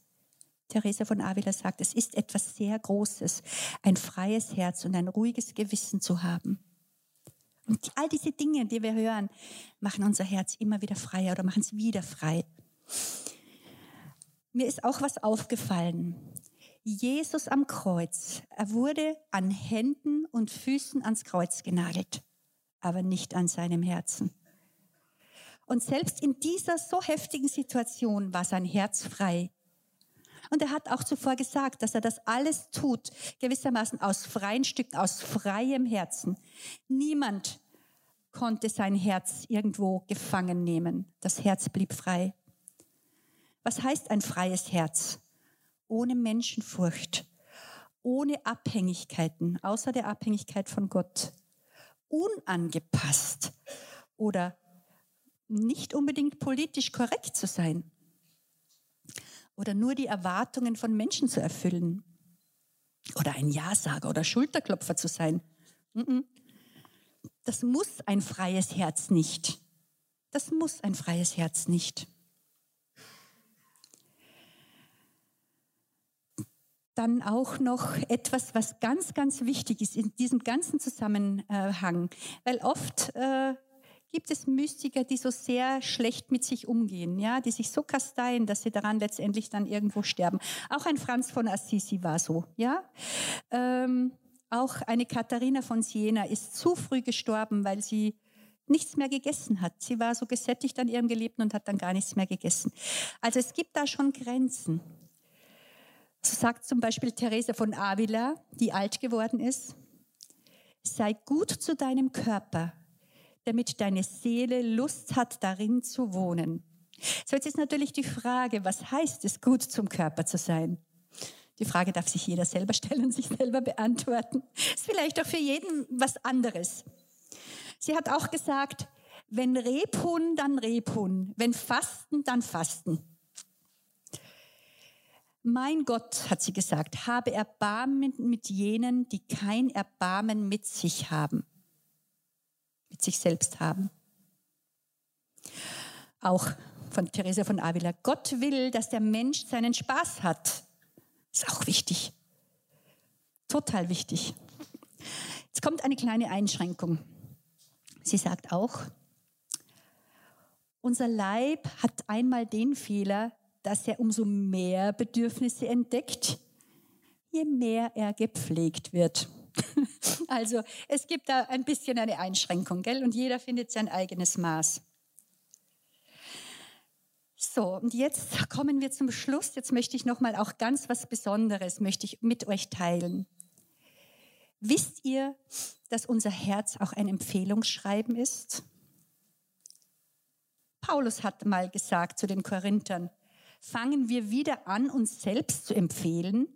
Theresa von Avila sagt, es ist etwas sehr Großes, ein freies Herz und ein ruhiges Gewissen zu haben. Und all diese Dinge, die wir hören, machen unser Herz immer wieder freier oder machen es wieder frei mir ist auch was aufgefallen. Jesus am Kreuz, er wurde an Händen und Füßen ans Kreuz genagelt, aber nicht an seinem Herzen. Und selbst in dieser so heftigen Situation war sein Herz frei. Und er hat auch zuvor gesagt, dass er das alles tut, gewissermaßen aus freien Stücken, aus freiem Herzen. Niemand konnte sein Herz irgendwo gefangen nehmen. Das Herz blieb frei. Was heißt ein freies Herz? Ohne Menschenfurcht, ohne Abhängigkeiten, außer der Abhängigkeit von Gott, unangepasst oder nicht unbedingt politisch korrekt zu sein oder nur die Erwartungen von Menschen zu erfüllen oder ein Ja-Sager oder Schulterklopfer zu sein. Das muss ein freies Herz nicht. Das muss ein freies Herz nicht. Dann auch noch etwas, was ganz, ganz wichtig ist in diesem ganzen Zusammenhang. Weil oft äh, gibt es Mystiker, die so sehr schlecht mit sich umgehen, ja, die sich so kasteien, dass sie daran letztendlich dann irgendwo sterben. Auch ein Franz von Assisi war so, ja. Ähm, auch eine Katharina von Siena ist zu früh gestorben, weil sie nichts mehr gegessen hat. Sie war so gesättigt an ihrem Geliebten und hat dann gar nichts mehr gegessen. Also es gibt da schon Grenzen. So sagt zum Beispiel Therese von Avila, die alt geworden ist, sei gut zu deinem Körper, damit deine Seele Lust hat, darin zu wohnen. So, jetzt ist natürlich die Frage, was heißt es, gut zum Körper zu sein? Die Frage darf sich jeder selber stellen und sich selber beantworten. Ist vielleicht auch für jeden was anderes. Sie hat auch gesagt, wenn Rebhuhn, dann Rebhuhn. Wenn Fasten, dann Fasten. Mein Gott, hat sie gesagt, habe Erbarmen mit jenen, die kein Erbarmen mit sich haben, mit sich selbst haben. Auch von Theresa von Avila. Gott will, dass der Mensch seinen Spaß hat. Ist auch wichtig. Total wichtig. Jetzt kommt eine kleine Einschränkung. Sie sagt auch, Unser Leib hat einmal den Fehler, dass er umso mehr Bedürfnisse entdeckt, je mehr er gepflegt wird. Also es gibt da ein bisschen eine Einschränkung, gell? Und jeder findet sein eigenes Maß. So, und jetzt kommen wir zum Schluss. Jetzt möchte ich noch mal auch ganz was Besonderes möchte ich mit euch teilen. Wisst ihr, dass unser Herz auch ein Empfehlungsschreiben ist? Paulus hat mal gesagt zu den Korinthern, fangen wir wieder an, uns selbst zu empfehlen?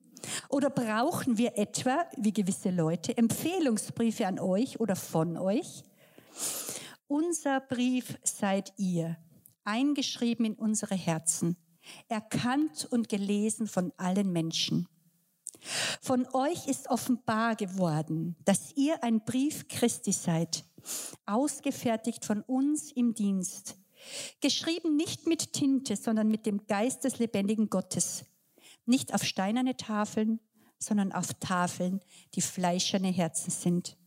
Oder brauchen wir etwa, wie gewisse Leute, Empfehlungsbriefe an euch oder von euch? Unser Brief seid ihr, eingeschrieben in unsere Herzen, erkannt und gelesen von allen Menschen. Von euch ist offenbar geworden, dass ihr ein Brief Christi seid, ausgefertigt von uns im Dienst, geschrieben nicht mit Tinte, sondern mit dem Geist des lebendigen Gottes, nicht auf steinerne Tafeln, sondern auf Tafeln, die fleischerne Herzen sind.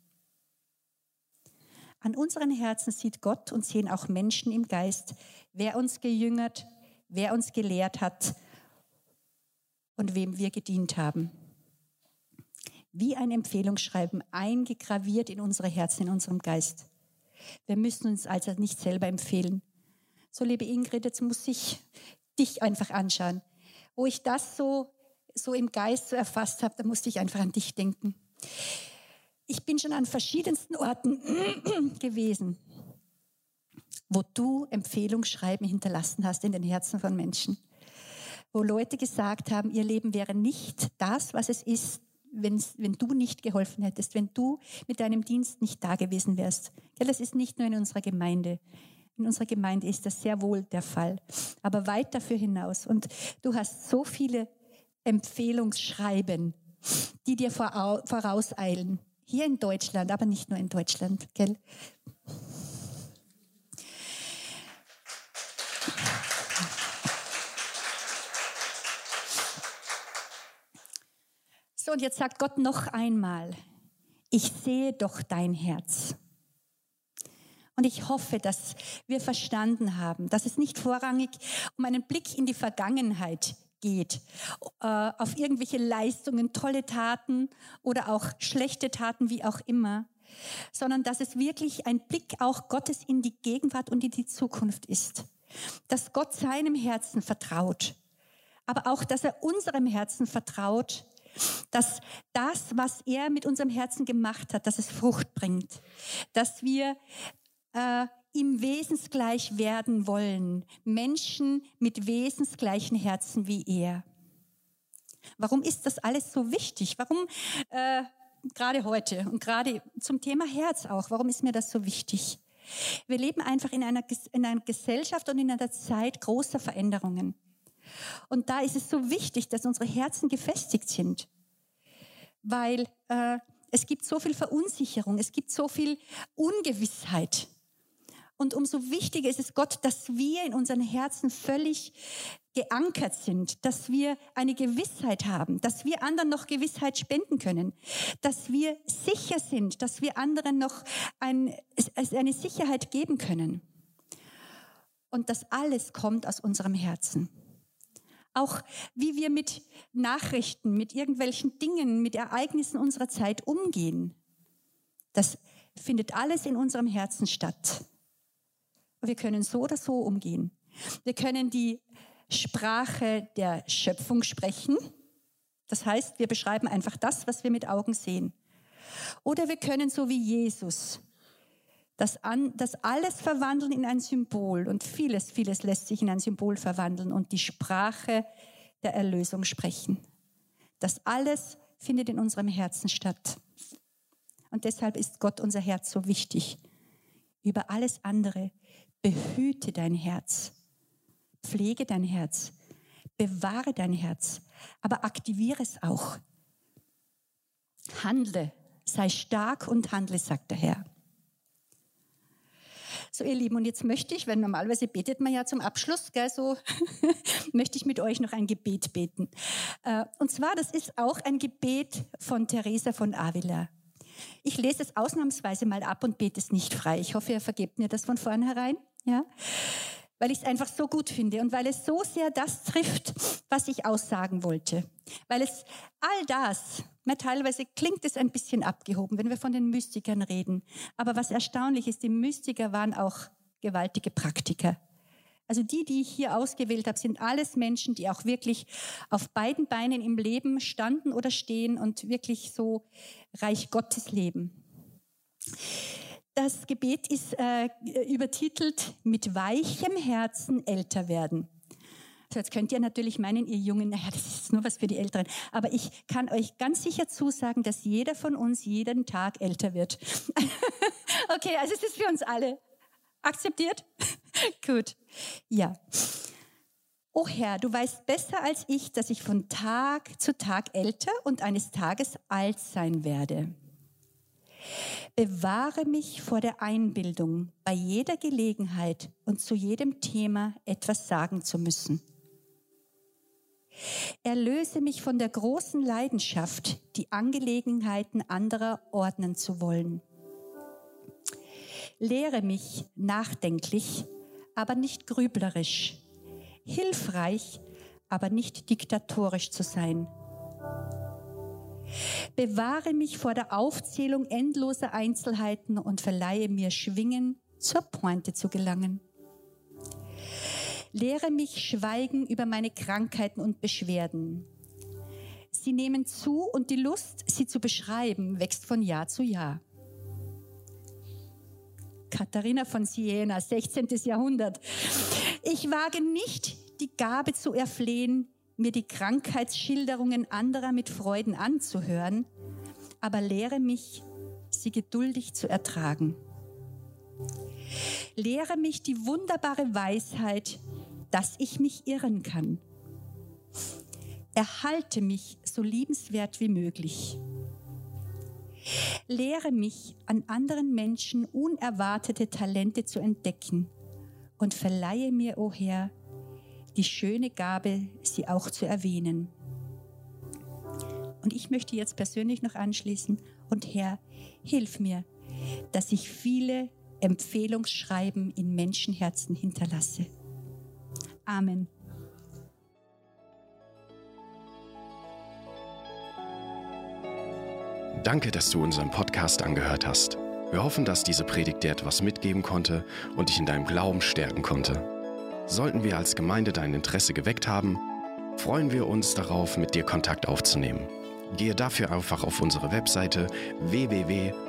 An unseren Herzen sieht Gott und sehen auch Menschen im Geist, wer uns gejüngert, wer uns gelehrt hat und wem wir gedient haben. Wie ein Empfehlungsschreiben eingegraviert in unsere Herzen, in unserem Geist. Wir müssen uns also nicht selber empfehlen. So, liebe Ingrid, jetzt muss ich dich einfach anschauen. Wo ich das so, so im Geist so erfasst habe, da musste ich einfach an dich denken. Ich bin schon an verschiedensten Orten gewesen, wo du Empfehlungsschreiben hinterlassen hast in den Herzen von Menschen. Wo Leute gesagt haben, ihr Leben wäre nicht das, was es ist, wenn, wenn du nicht geholfen hättest, wenn du mit deinem Dienst nicht da gewesen wärst. Ja, das ist nicht nur in unserer Gemeinde. In unserer Gemeinde ist das sehr wohl der Fall, aber weit dafür hinaus. Und du hast so viele Empfehlungsschreiben, die dir vorauseilen. Hier in Deutschland, aber nicht nur in Deutschland, gell? So, und jetzt sagt Gott noch einmal, ich sehe doch dein Herz. Und ich hoffe, dass wir verstanden haben, dass es nicht vorrangig um einen Blick in die Vergangenheit geht, äh, auf irgendwelche Leistungen, tolle Taten oder auch schlechte Taten, wie auch immer, sondern dass es wirklich ein Blick auch Gottes in die Gegenwart und in die Zukunft ist. Dass Gott seinem Herzen vertraut, aber auch, dass er unserem Herzen vertraut, dass das, was er mit unserem Herzen gemacht hat, dass es Frucht bringt, dass wir äh, ihm wesensgleich werden wollen. Menschen mit wesensgleichen Herzen wie er. Warum ist das alles so wichtig? Warum äh, gerade heute und gerade zum Thema Herz auch, warum ist mir das so wichtig? Wir leben einfach in einer, in einer Gesellschaft und in einer Zeit großer Veränderungen. Und da ist es so wichtig, dass unsere Herzen gefestigt sind, weil äh, es gibt so viel Verunsicherung, es gibt so viel Ungewissheit. Und umso wichtiger ist es Gott, dass wir in unseren Herzen völlig geankert sind, dass wir eine Gewissheit haben, dass wir anderen noch Gewissheit spenden können, dass wir sicher sind, dass wir anderen noch ein, eine Sicherheit geben können. Und das alles kommt aus unserem Herzen. Auch wie wir mit Nachrichten, mit irgendwelchen Dingen, mit Ereignissen unserer Zeit umgehen. Das findet alles in unserem Herzen statt. Wir können so oder so umgehen. Wir können die Sprache der Schöpfung sprechen. Das heißt, wir beschreiben einfach das, was wir mit Augen sehen. Oder wir können so wie Jesus das, an, das alles verwandeln in ein Symbol und vieles, vieles lässt sich in ein Symbol verwandeln und die Sprache der Erlösung sprechen. Das alles findet in unserem Herzen statt. Und deshalb ist Gott unser Herz so wichtig. Über alles andere Behüte dein Herz. Pflege dein Herz. Bewahre dein Herz. Aber aktiviere es auch. Handle. Sei stark und handle, sagt der Herr. So, ihr Lieben, und jetzt möchte ich, weil normalerweise betet man ja zum Abschluss, gell, so möchte ich mit euch noch ein Gebet beten. Äh, und zwar, das ist auch ein Gebet von Teresa von Avila. Ich lese es ausnahmsweise mal ab und bete es nicht frei. Ich hoffe, ihr vergebt mir das von vornherein. Ja? weil ich es einfach so gut finde und weil es so sehr das trifft, was ich aussagen wollte. Weil es all das, na, teilweise klingt es ein bisschen abgehoben, wenn wir von den Mystikern reden. Aber was erstaunlich ist, die Mystiker waren auch gewaltige Praktiker. Also die, die ich hier ausgewählt habe, sind alles Menschen, die auch wirklich auf beiden Beinen im Leben standen oder stehen und wirklich so Reich Gottes leben. Das Gebet ist äh, übertitelt mit weichem Herzen älter werden. So, jetzt könnt ihr natürlich meinen, ihr Jungen, naja, das ist nur was für die Älteren. Aber ich kann euch ganz sicher zusagen, dass jeder von uns jeden Tag älter wird. okay, also es ist für uns alle. Akzeptiert? Gut. Ja. O Herr, du weißt besser als ich, dass ich von Tag zu Tag älter und eines Tages alt sein werde. Bewahre mich vor der Einbildung, bei jeder Gelegenheit und zu jedem Thema etwas sagen zu müssen. Erlöse mich von der großen Leidenschaft, die Angelegenheiten anderer ordnen zu wollen. Lehre mich nachdenklich, aber nicht grüblerisch, hilfreich, aber nicht diktatorisch zu sein. Bewahre mich vor der Aufzählung endloser Einzelheiten und verleihe mir Schwingen, zur Pointe zu gelangen. Lehre mich schweigen über meine Krankheiten und Beschwerden. Sie nehmen zu und die Lust, sie zu beschreiben, wächst von Jahr zu Jahr. Katharina von Siena, 16. Jahrhundert. Ich wage nicht, die Gabe zu erflehen, mir die Krankheitsschilderungen anderer mit Freuden anzuhören, aber lehre mich, sie geduldig zu ertragen. Lehre mich die wunderbare Weisheit, dass ich mich irren kann. Erhalte mich so liebenswert wie möglich. Lehre mich, an anderen Menschen unerwartete Talente zu entdecken und verleihe mir, o oh Herr, die schöne Gabe, sie auch zu erwähnen. Und ich möchte jetzt persönlich noch anschließen und Herr, hilf mir, dass ich viele Empfehlungsschreiben in Menschenherzen hinterlasse. Amen. Danke, dass du unseren Podcast angehört hast. Wir hoffen, dass diese Predigt dir etwas mitgeben konnte und dich in deinem Glauben stärken konnte. Sollten wir als Gemeinde dein Interesse geweckt haben, freuen wir uns darauf, mit dir Kontakt aufzunehmen. Gehe dafür einfach auf unsere Webseite www.fcghu.de.